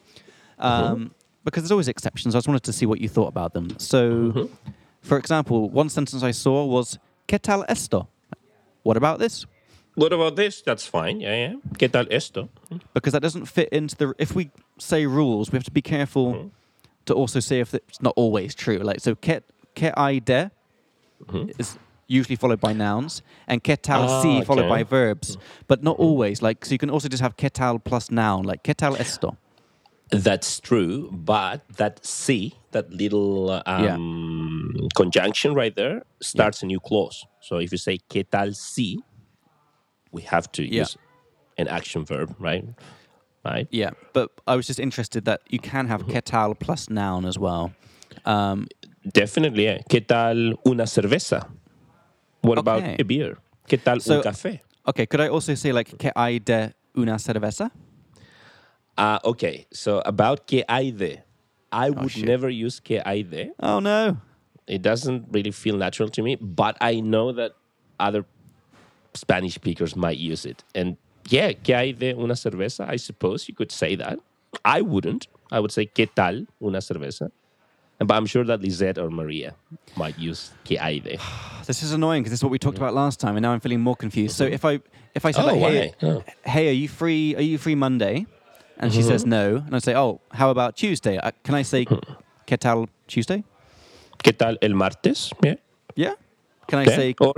mm-hmm. um, because there's always exceptions. I just wanted to see what you thought about them. So, mm-hmm. for example, one sentence I saw was que tal esto? What about this? What about this? That's fine. Yeah, yeah. ¿Qué esto? because that doesn't fit into the. If we say rules, we have to be careful to also say if it's not always true. Like so, que que hay de is usually followed by nouns, and que tal Ah, si followed okay. by verbs, but not always. Like so, you can also just have que tal plus noun, like que tal esto. That's true, but that si, that little uh, Yeah. um, conjunction right there, starts a new clause. So if you say ¿Qué tal si? We have to Yeah. use an action verb, right? Right. Yeah, but I was just interested that you can have que tal plus noun as well. Um, Definitely. Yeah. ¿Qué tal una cerveza? What about a beer? ¿Qué tal So- un café? okay, could I also say like que hay de una cerveza? Uh, okay. So about ¿Qué hay de? I would Oh, shit. never use ¿Qué hay de? Oh no. it doesn't really feel natural to me, but I know that other Spanish speakers might use it. And yeah, ¿qué hay de una cerveza? I suppose you could say that. I wouldn't. I would say ¿qué tal una cerveza? But I'm sure that Lisette or Maria might use ¿qué hay de? This is annoying because this is what we talked about last time, and now I'm feeling more confused. So mm-hmm. if I if I say Oh, like, hey. Oh. hey, are you free? Are you free Monday? And she says mm-hmm. no, and I say, oh, how about Tuesday? Uh, can I say, hmm. ¿qué tal Tuesday? ¿Qué tal el martes? Yeah. Yeah. Can I Yeah. say, or,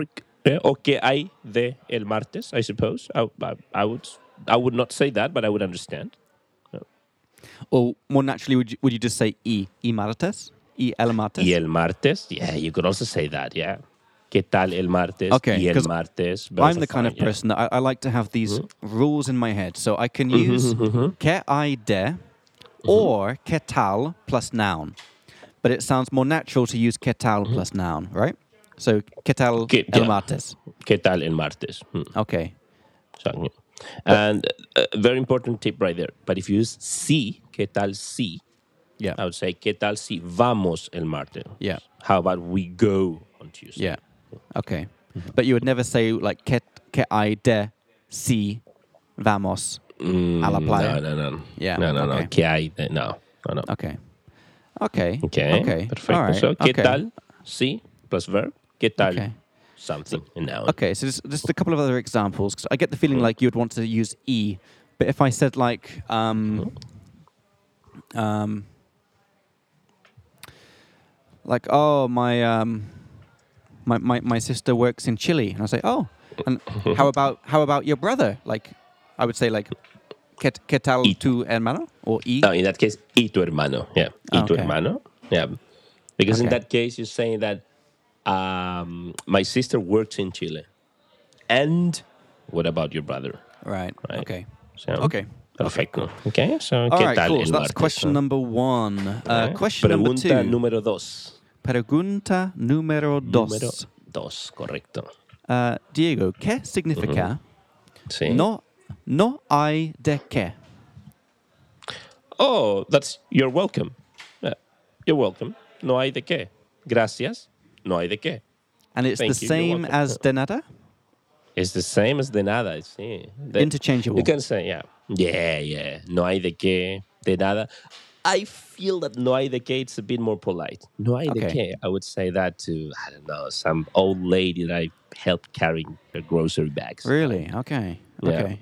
yeah, or ¿qué hay de el martes? I suppose. I, I, I would I would not say that, but I would understand. or more naturally, would you, would you just say y y martes, y el martes? Y el martes, yeah, you could also say that, yeah. ¿Qué tal el martes? Okay, y el martes. I'm the kind of yeah. person that I, I like to have these Mm-hmm. rules in my head, so I can use que hay de Mm-hmm. or que tal plus noun, but it sounds more natural to use que tal plus noun, right? So que tal Que- el yeah. martes? ¿Qué tal el martes? Hmm, Okay. exactly. And a very important tip right there. But if you use sí, ¿qué tal sí? Yeah. I would say, ¿qué tal si vamos el martes? Yeah. How about we go on Tuesday? Yeah. Okay. But you would never say like que, que hay de si vamos a la playa. Mm, No, no, no. Yeah, No, no, no. okay. ¿Qué hay de? No, no, no. Okay. Okay. Okay. Okay. Perfecto. Right. So, ¿qué okay. tal sí plus verb? ¿Qué tal Okay. something? a noun. Okay, so just, just a couple of other examples. 'cause I get the feeling Mm-hmm. like you'd want to use e, but if I said like, um, Mm-hmm. um, like, oh my, um, my, my my sister works in Chile, and I say, oh, and how about how about your brother? Like, I would say like, ¿qué, tal Y- tu hermano? Or e. No, in that case, y tu hermano. Yeah, y tu hermano. Yeah, because in that case, you're saying that um, my sister works in Chile, and what about your brother? Right. Right. Okay. So, Okay. Perfecto. Okay, so All ¿qué right. tal Cool. el So that's martes, question no? number one. Uh, Okay. question number Pregunta two. número dos. Pregunta número dos. Número dos, correcto. Uh, Diego, ¿qué significa Sí. no, no hay de qué? Oh, that's you're welcome. Yeah, you're welcome. No hay de qué. Gracias. No hay de qué. And it's Thank the you, you're same welcome. as de nada? It's the same as de nada. Sí. De- Interchangeable. You can say, yeah. Yeah, yeah. No hay de qué, de nada. I feel that no hay de qué, it's a bit more polite. No hay de qué. I would say that to, I don't know, some old lady that I helped carrying her grocery bags. Really? Okay. Yeah. Okay.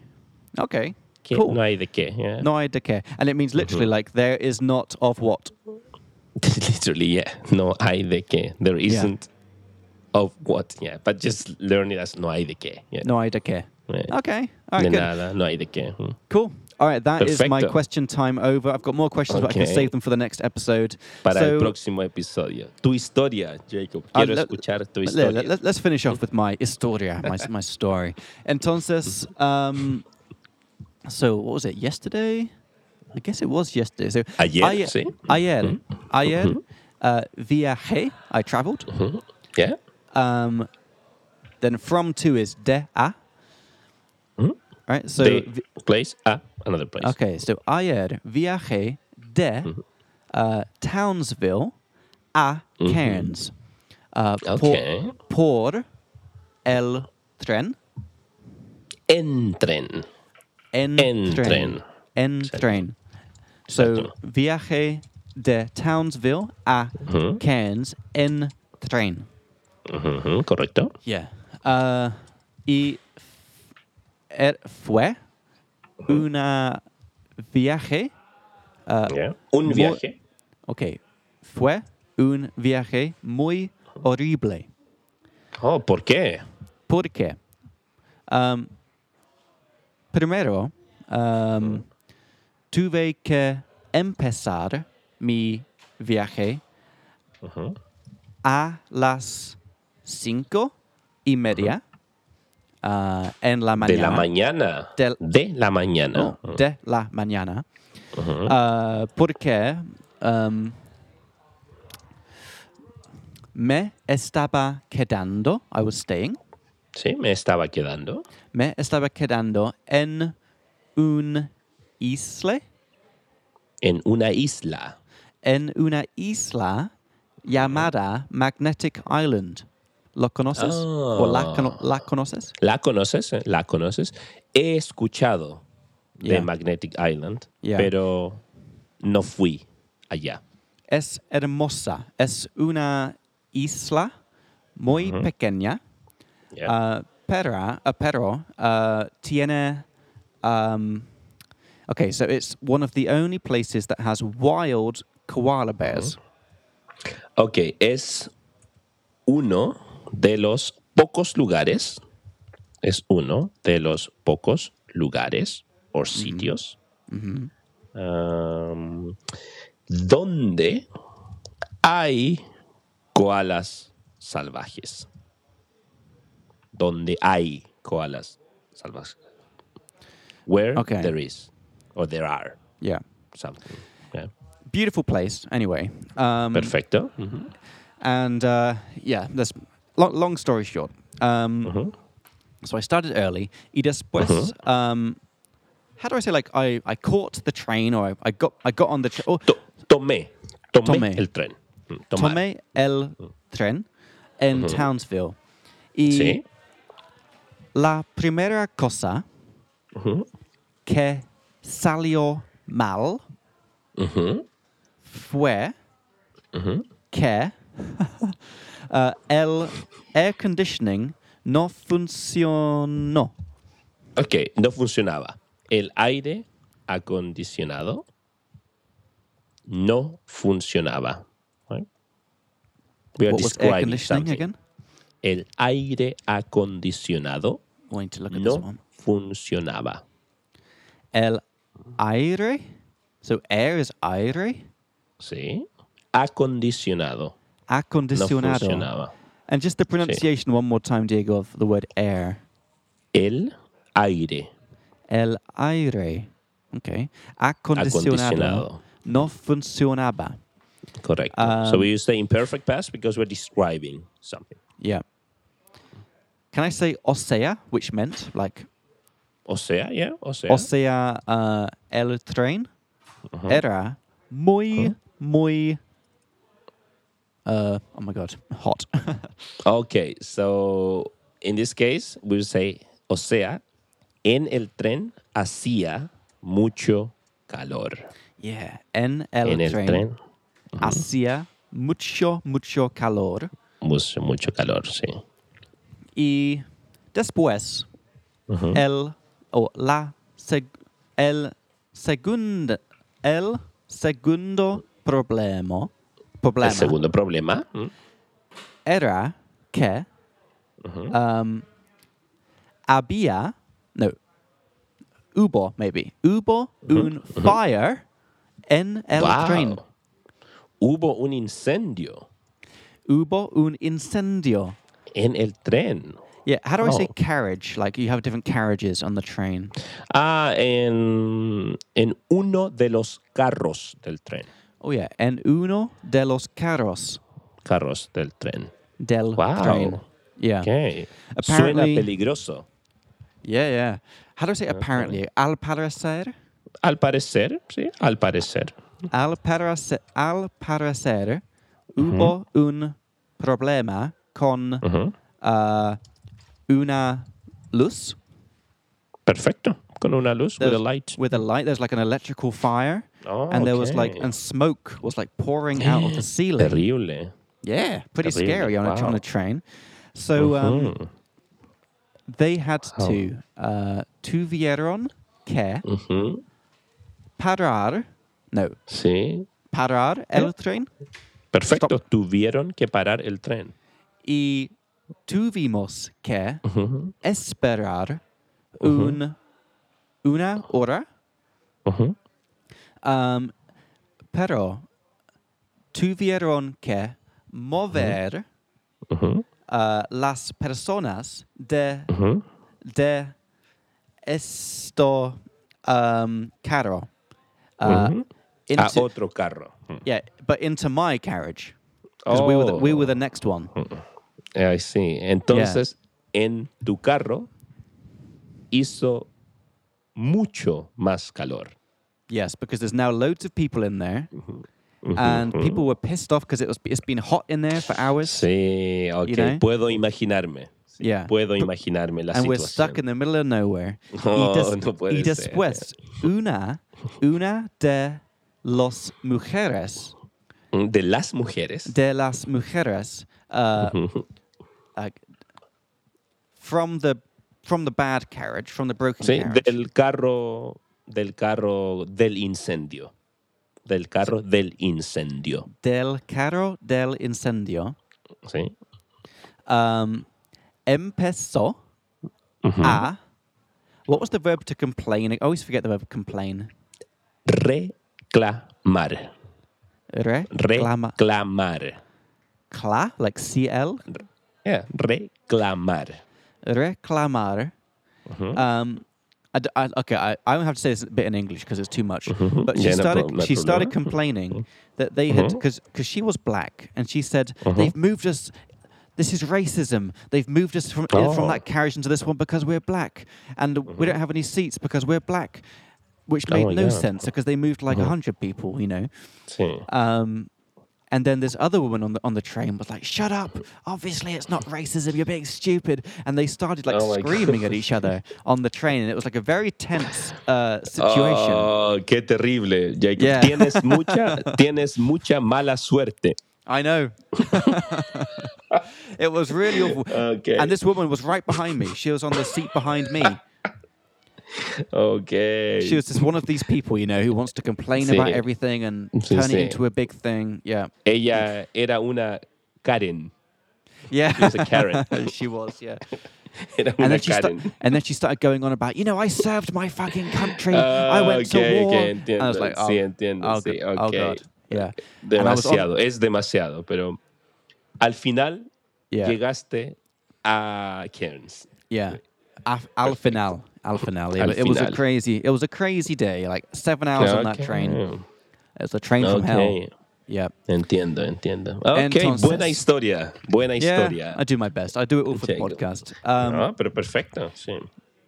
Okay. Que- Cool. No hay de qué. Yeah. No hay de qué. And it means literally Mm-hmm. like there is not of what? Literally, yeah. No hay de qué. There isn't of what. Yeah. But just learn it as no hay de qué. Yeah. No hay de qué. Okay. All right, de good. nada. No hay de qué. Cool. All right, that is my Perfecto. question time over. I've got more questions, but I can Okay. save them for the next episode. Para so, el próximo episodio. Tu historia, Jacob. Ah, Quiero le- escuchar tu historia. le- let's finish off with my historia, my, my story. Entonces, um, so what was it? Yesterday? I guess it was yesterday. So Ayer, ayer, sí. ayer, ayer, uh, viajé. I traveled. Ujú. Yeah? Um, then from to is de a. Right. So de vi- place a another place. okay. So ayer viajé de uh, Townsville a Cairns. Uh, por- Okay. por el tren. En tren. En, En tren. tren. En tren. So viajé de Townsville a Ujú. Cairns en tren. Ujú, Correcto. Yeah. Uh, y fue una viaje. Uh, Yeah. Un Mu- viaje. ok. Fue un viaje muy horrible. Oh, ¿por qué? ¿Por qué? Um, primero, um, tuve que empezar mi viaje a las cinco y media uh, en la De mañana. la mañana. Del- De la mañana. No, de la mañana. Uh, porque um, me estaba quedando, I was staying, Sí, me estaba quedando. me estaba quedando en un isla, En una isla. en una isla llamada Magnetic Island. ¿Lo conoces? ¿O la, cono- la conoces? ¿La conoces? eh? ¿La conoces? He escuchado Yeah. de Magnetic Island, Yeah. pero no fui allá. Es hermosa. Es una isla muy pequeña. Yeah. Uh, pero, uh, pero uh, tiene. Um, okay, so it's one of the only places that has wild koala bears. Ok, es uno de los pocos lugares, es uno de los pocos lugares o sitios um, donde hay koalas salvajes. Donde hay koalas salvajes. Where Okay. there is, or there are Yeah. something. Yeah. Beautiful place, anyway. Um, Perfecto. And uh, yeah, that's long, long story short. Um, mm-hmm. So I started early. Y después, mm-hmm. um, how do I say? Like I, I caught the train, or I, I got I got on the train. Oh, To- tomé, tomé, Tomé. el tren. Mm, tomar. tomé el mm. tren en mm-hmm. Townsville. Y Sí. la primera cosa que salió mal fue que uh, el air conditioning no funcionó. Ok, no funcionaba. El aire acondicionado no funcionaba. Right? We are What was air conditioning something. again? El aire acondicionado no funcionaba. El aire. So air is aire. ¿Sí? Acondicionado. Acondicionado. and just the pronunciation one more time, Diego, of the word air. El aire El aire. Okay. Acondicionado. acondicionado. No funcionaba. Correcto. Um, so we use the imperfect past because we're describing something. Yeah. Can I say osea, which meant like O sea, yeah, o sea. osea uh, el tren era muy muy uh, oh my god hot. Okay, so in this case, we'll say, o sea, en el tren hacía mucho calor. yeah, en el, en el tren, tren, hacía mucho mucho calor mucho, mucho calor, sí. y después Ujú. el o la seg- el segundo el segundo problema problema El segundo problema, ¿mm? era que um, había no Hubo, maybe. Hubo un fire en el Wow. tren. Hubo un incendio Hubo un incendio. en el tren. Yeah, how do I say Oh. carriage? Like you have different carriages on the train. Ah, en, en uno de los carros del tren. Oh yeah, en uno de los carros Carros del tren. del Wow. train. Yeah. Ok. Suena Apparently- peligroso. Yeah, yeah. How do I say apparently? Al parecer, Al parecer, sí, al parecer. al parecer, al parecer hubo un problema con Ujú. uh, una luz. Perfecto. Con una luz, with a light. With a light, there's like an electrical fire, Oh, and there was oh, like, okay. and smoke was like pouring out of the ceiling. Terrible. Yeah, pretty Terrible, scary on a, on a train. So um, Ujú. they had How? to uh, tuvieron que Ujú. Mm-hmm. parar, no, Sí. parar el eh? tren Perfecto. Tuvieron que parar el tren. y tuvimos que Ujú. esperar un, una hora, Ujú. Um, pero tuvieron que mover uh, las personas de, Ujú. de esto um, carro. Uh, Ujú. A into- otro carro. Yeah, but into my carriage. Because we, were the, we were the next one. Ay, sí. Entonces, en tu carro hizo mucho más calor. Yes, because there's now loads of people in there. And people were pissed off because it was it's been hot in there for hours. Sí, ok. know? Puedo imaginarme. Sí, Yeah. Puedo imaginarme la and we're stuck in the middle of nowhere. Oh, y, des- no puede y ser. después, una, una de los mujeres, De las mujeres. de las mujeres, uh, uh, from the from the bad carriage, from the broken Sí, carriage. del carro, del carro del incendio. Del carro del incendio. del carro del incendio, Sí. um, empezó a. What was the verb to complain? I always forget the verb complain. Reclamar. Reclama. Reclamar. Cla, like CL. Yeah, reclamar. Reclamar. Mm-hmm. Um, I I okay, I, I don't have to say this a bit in English because it's too much. But she Mm-hmm. Yeah, no started no she started complaining that they had because because she was black and she said they've moved us. This is racism. They've moved us from uh, from Oh. that carriage into this one because we're black, and we don't have any seats because we're black, which made Oh, no yeah. sense because they moved like a hundred people, you know. Um, and then this other woman on the on the train was like, "Shut up! Obviously, it's not racism. You're being stupid." And they started like Oh screaming at each other on the train, and it was like a very tense uh, situation. Oh, qué terrible. Jacob. Yeah. Tienes mucha, tienes mucha mala suerte. I know. it was really awful. Okay. And this woman was right behind me. She was on the seat behind me. Okay. She was just one of these people, you know, who wants to complain Sí. about everything and Sí, turn it into a big thing. Yeah. Ella era una Karen. Yeah. She was a Karen. she was, yeah. And then, she sta- and then she started going on about, you know, I served my fucking country. I Ah, went ok, to war. ok, And I was like, oh, Sí, entiendo, oh, sí, God, oh, ok. God. Yeah. And I was on- Demasiado, es demasiado, pero al final Yeah. llegaste a Cairns. Yeah. Al final. Al final. It, it was a crazy, it was a crazy day. Like seven hours on that Ok. train. It was a train from hell. Yeah. Entiendo, entiendo. Ok, Entonces- buena historia, buena Yeah, historia. I do my best. I do it all for the podcast. Um, ah, pero perfecto, sí.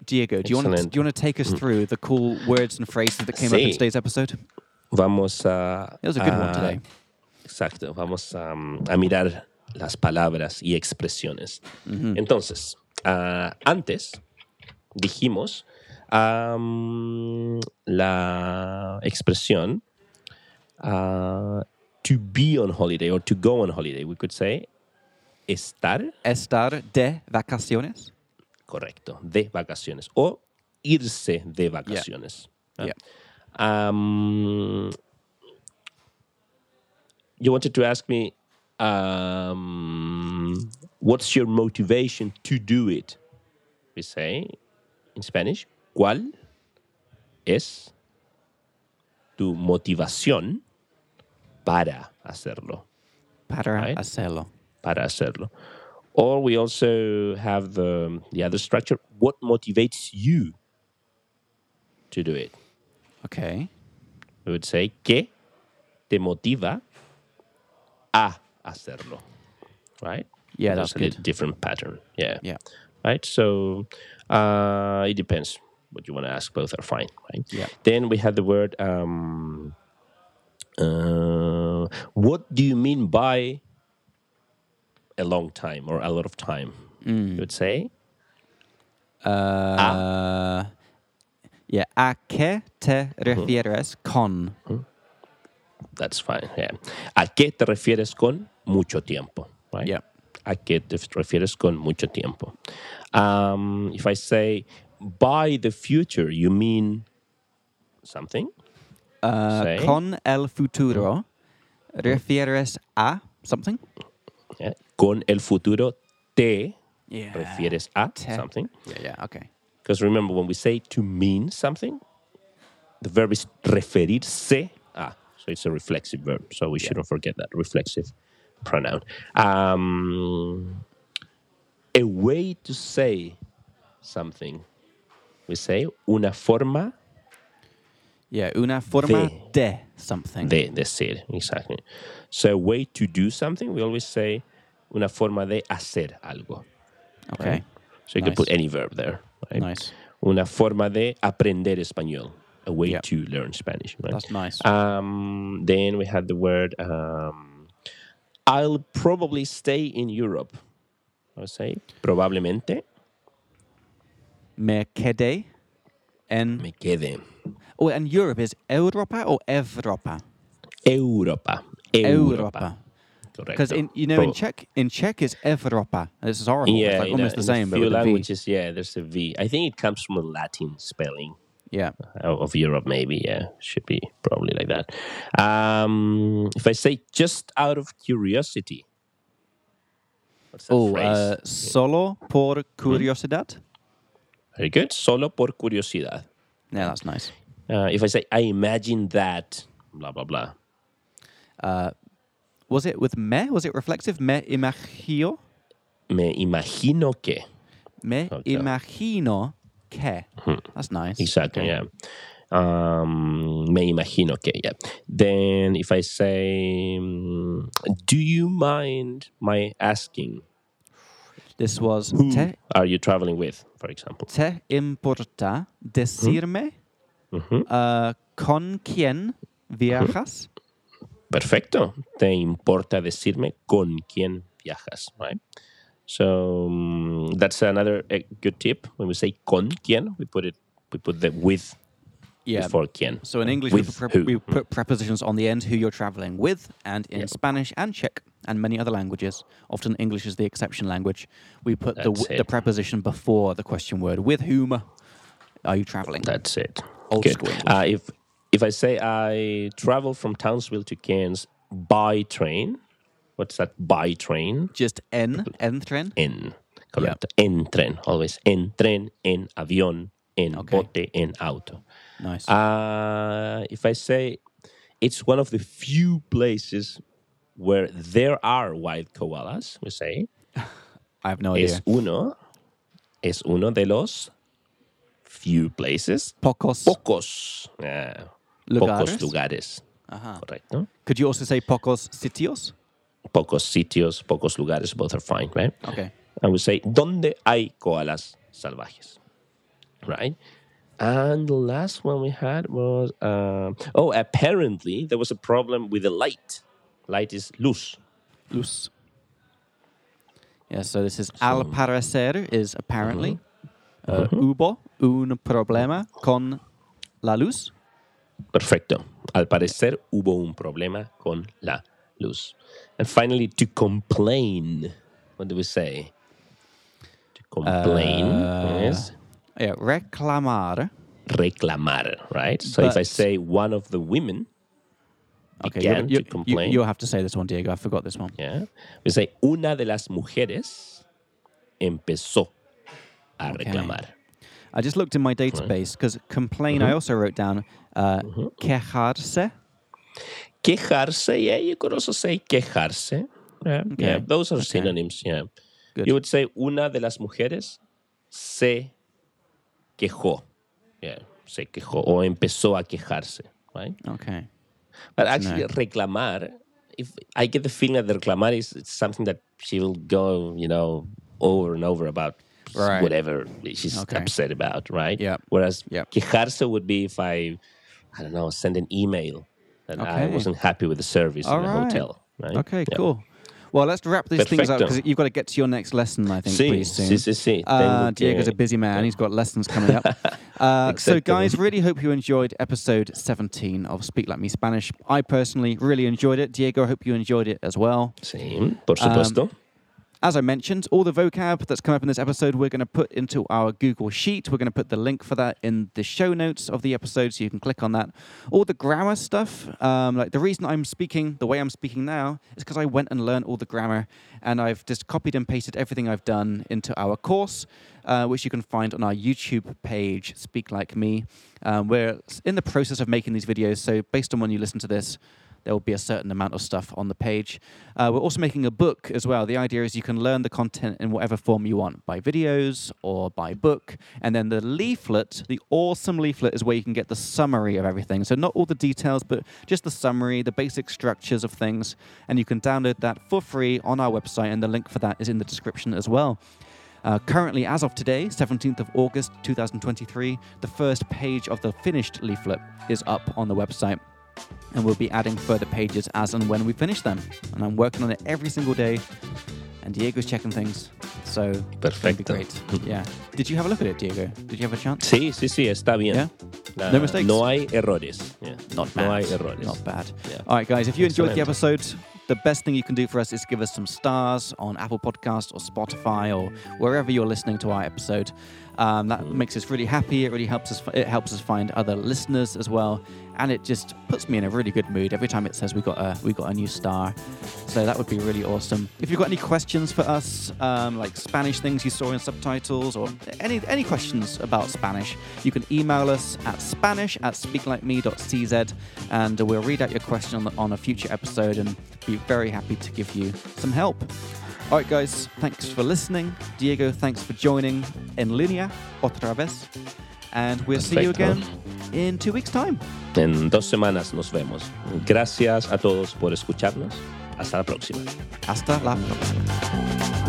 Diego, do you want to, do you want to take us through the cool words and phrases that came up in today's episode? Vamos a... It was a good one today. Exacto, vamos a, mm, a mirar las palabras y expresiones. Entonces, ah, antes dijimos am, la expresión ah, to be on holiday or to go on holiday. We could say estar, Estar de vacaciones. correcto, de vacaciones o irse de vacaciones. Ah. Yeah. Um, you wanted to ask me, um, what's your motivation to do it? We say in Spanish, ¿cuál es tu motivación para hacerlo. Para Right. hacerlo. Para hacerlo. Or we also have the, the other structure. What motivates you to do it? Okay. We would say, ¿qué te motiva a hacerlo? Right? Yeah, that's a good. little different pattern. Yeah. Yeah. Right? So uh, it depends what you want to ask. Both are fine. Right? Yeah. Then we have the word, um, uh, what do you mean by a long time or a lot of time? You would say, Uh, yeah. ¿A qué te refieres con? that's fine. Yeah. ¿A qué te refieres con mucho tiempo? Right? Yeah. ¿A qué te refieres con mucho tiempo? Um, if I say by the future, you mean something? Uh, con el futuro refieres a something? Yeah. Con el futuro te Yeah. refieres a Te. something. Yeah, yeah, okay. Because remember, when we say to mean something, the verb is referirse a. So it's a reflexive verb. So we shouldn't forget that reflexive pronoun. Um, a way to say something. We say una forma Yeah, una forma De. de, something. de decir. Exactly. So a way to do something, we always say una forma de hacer algo. Okay, So you can put any verb there. Right? nice. Una forma de aprender español. A way Yep. to learn Spanish. Right? That's nice. Um, then we had the word. Um, I'll probably stay in Europe. I'll say probablemente Me quedé en. me quede. Oh, and Europe is Europa or Evropa? Europa. Europa. Because in you know in Czech in Czech is Evropa. This is horrible. Yeah, it's like almost the same, but few with a V. languages, yeah, there's a V. I think it comes from a Latin spelling. Yeah. of Europe, maybe. Yeah, should be probably like that. Um, if I say just out of curiosity, what's that Oh, phrase? uh, solo por curiosidad. Very good. Solo por curiosidad. Yeah, that's nice. Uh, if I say I imagine that, blah blah blah. Was it with me? Was it reflexive? Me imagino. Me imagino que. Me Okay. imagino que. That's nice. Exactly. Okay. Yeah. Um, me imagino que. Yeah. Then if I say, mm, do you mind my asking This was who te, are you traveling with, for example? te importa decirme uh, con quién viajas? Perfecto. Te importa decirme con quién viajas, right? So um, that's another uh, good tip. When we say con quién, we put it we put the with Yeah. before quién. So in English, we with put, pre- we put prepositions on the end who you're traveling with, and in Yeah. Spanish and Czech and many other languages, often English is the exception language, we put the, the preposition before the question word. With whom are you traveling? That's it. Old Good. school. Uh, if if I say I travel from Townsville to Cairns by train, what's that by train? Just N, N entren. En. Correct. En tren. Always en tren, en avión, en Okay. bote, en auto. Nice. Uh, if I say it's one of the few places where there are wild koalas, we say I have no es idea. uno, es uno de los few places, Pocos pocos, yeah, lugares. pocos lugares, Ajá. correcto. Could you also say pocos sitios? Pocos sitios, pocos lugares, both are fine, right? Okay. and we say donde hay koalas salvajes, right? And the last one we had was um, oh, apparently there was a problem with the light. Light is luz. Luz. Yeah, so this is al parecer is apparently. Uh, Hubo un problema con la luz. Perfecto. Al parecer hubo un problema con la luz. And finally, to complain. What do we say? To complain uh, is Yeah, reclamar. reclamar, right? So if I say one of the women Okay, began you, to you, complain, you, will have to say this one, Diego. I forgot this one. yeah, we say una de las mujeres empezó a reclamar. I just looked in my database because complain. I mm-hmm. also wrote down uh, mm-hmm. quejarse. Quejarse, yeah, you could also say quejarse. Yeah, yeah, Okay, those are okay. synonyms. Yeah, Good. you would say una de las mujeres se quejó. Yeah, se quejó o empezó a quejarse, right? Okay. But actually, reclamar, if I get the feeling that the reclamar is it's something that she will go, you know, over and over about Right. whatever she's Okay. upset about, right? Yep. Whereas Yep. quejarse would be if I, I don't know, send an email that I wasn't happy with the service All in the right. hotel, right? Okay, Yeah. cool. Well, let's wrap these things up because you've got to get to your next lesson, I think, Sí, pretty soon. sí, sí, sí. Uh, Diego's a busy man. He's got lessons coming up. Uh, so, guys, really hope you enjoyed episode 17 of Speak Like Me Spanish. I personally really enjoyed it. Diego, I hope you enjoyed it as well. Same, por supuesto. As I mentioned, all the vocab that's come up in this episode, we're going to put into our Google Sheet. We're going to put the link for that in the show notes of the episode, so you can click on that. All the grammar stuff, um, like the reason I'm speaking the way I'm speaking now is because I went and learned all the grammar, and I've just copied and pasted everything I've done into our course, uh, which you can find on our YouTube page, Speak Like Me. Um, we're in the process of making these videos, so based on when you listen to this, there will be a certain amount of stuff on the page. Uh, we're also making a book as well. The idea is you can learn the content in whatever form you want, by videos or by book. And then the leaflet, the awesome leaflet, is where you can get the summary of everything. So not all the details, but just the summary, the basic structures of things. And you can download that for free on our website, and the link for that is in the description as well. Uh, currently, as of today, 17th of August 2023, the first page of the finished leaflet is up on the website. And we'll be adding further pages as and when we finish them. And I'm working on it every single day. And Diego's checking things. So, it'll be great. Yeah. Did you have a look at it, Diego? Did you have a chance? Sí, sí, sí, está bien. Yeah? Ah, No mistakes? No hay errores. Yeah. Not bad. No hay errores. Not bad. Yeah. All right, guys, if you enjoyed the episode, the best thing you can do for us is give us some stars on Apple Podcasts or Spotify or wherever you're listening to our episode. Um, that makes us really happy. It really helps us. It helps us find other listeners as well, and it just puts me in a really good mood every time it says we got a we got a new star. So that would be really awesome. If you've got any questions for us, um, like Spanish things you saw in subtitles, or any any questions about Spanish, you can email us at spanish at speaklikeme.cz, and we'll read out your question on, the, on a future episode and be very happy to give you some help. All right, guys, thanks for listening. Diego, thanks for joining en línea otra vez. And we'll see you again in two weeks' time. En dos semanas nos vemos. Gracias a todos por escucharnos. Hasta la próxima. Hasta la próxima.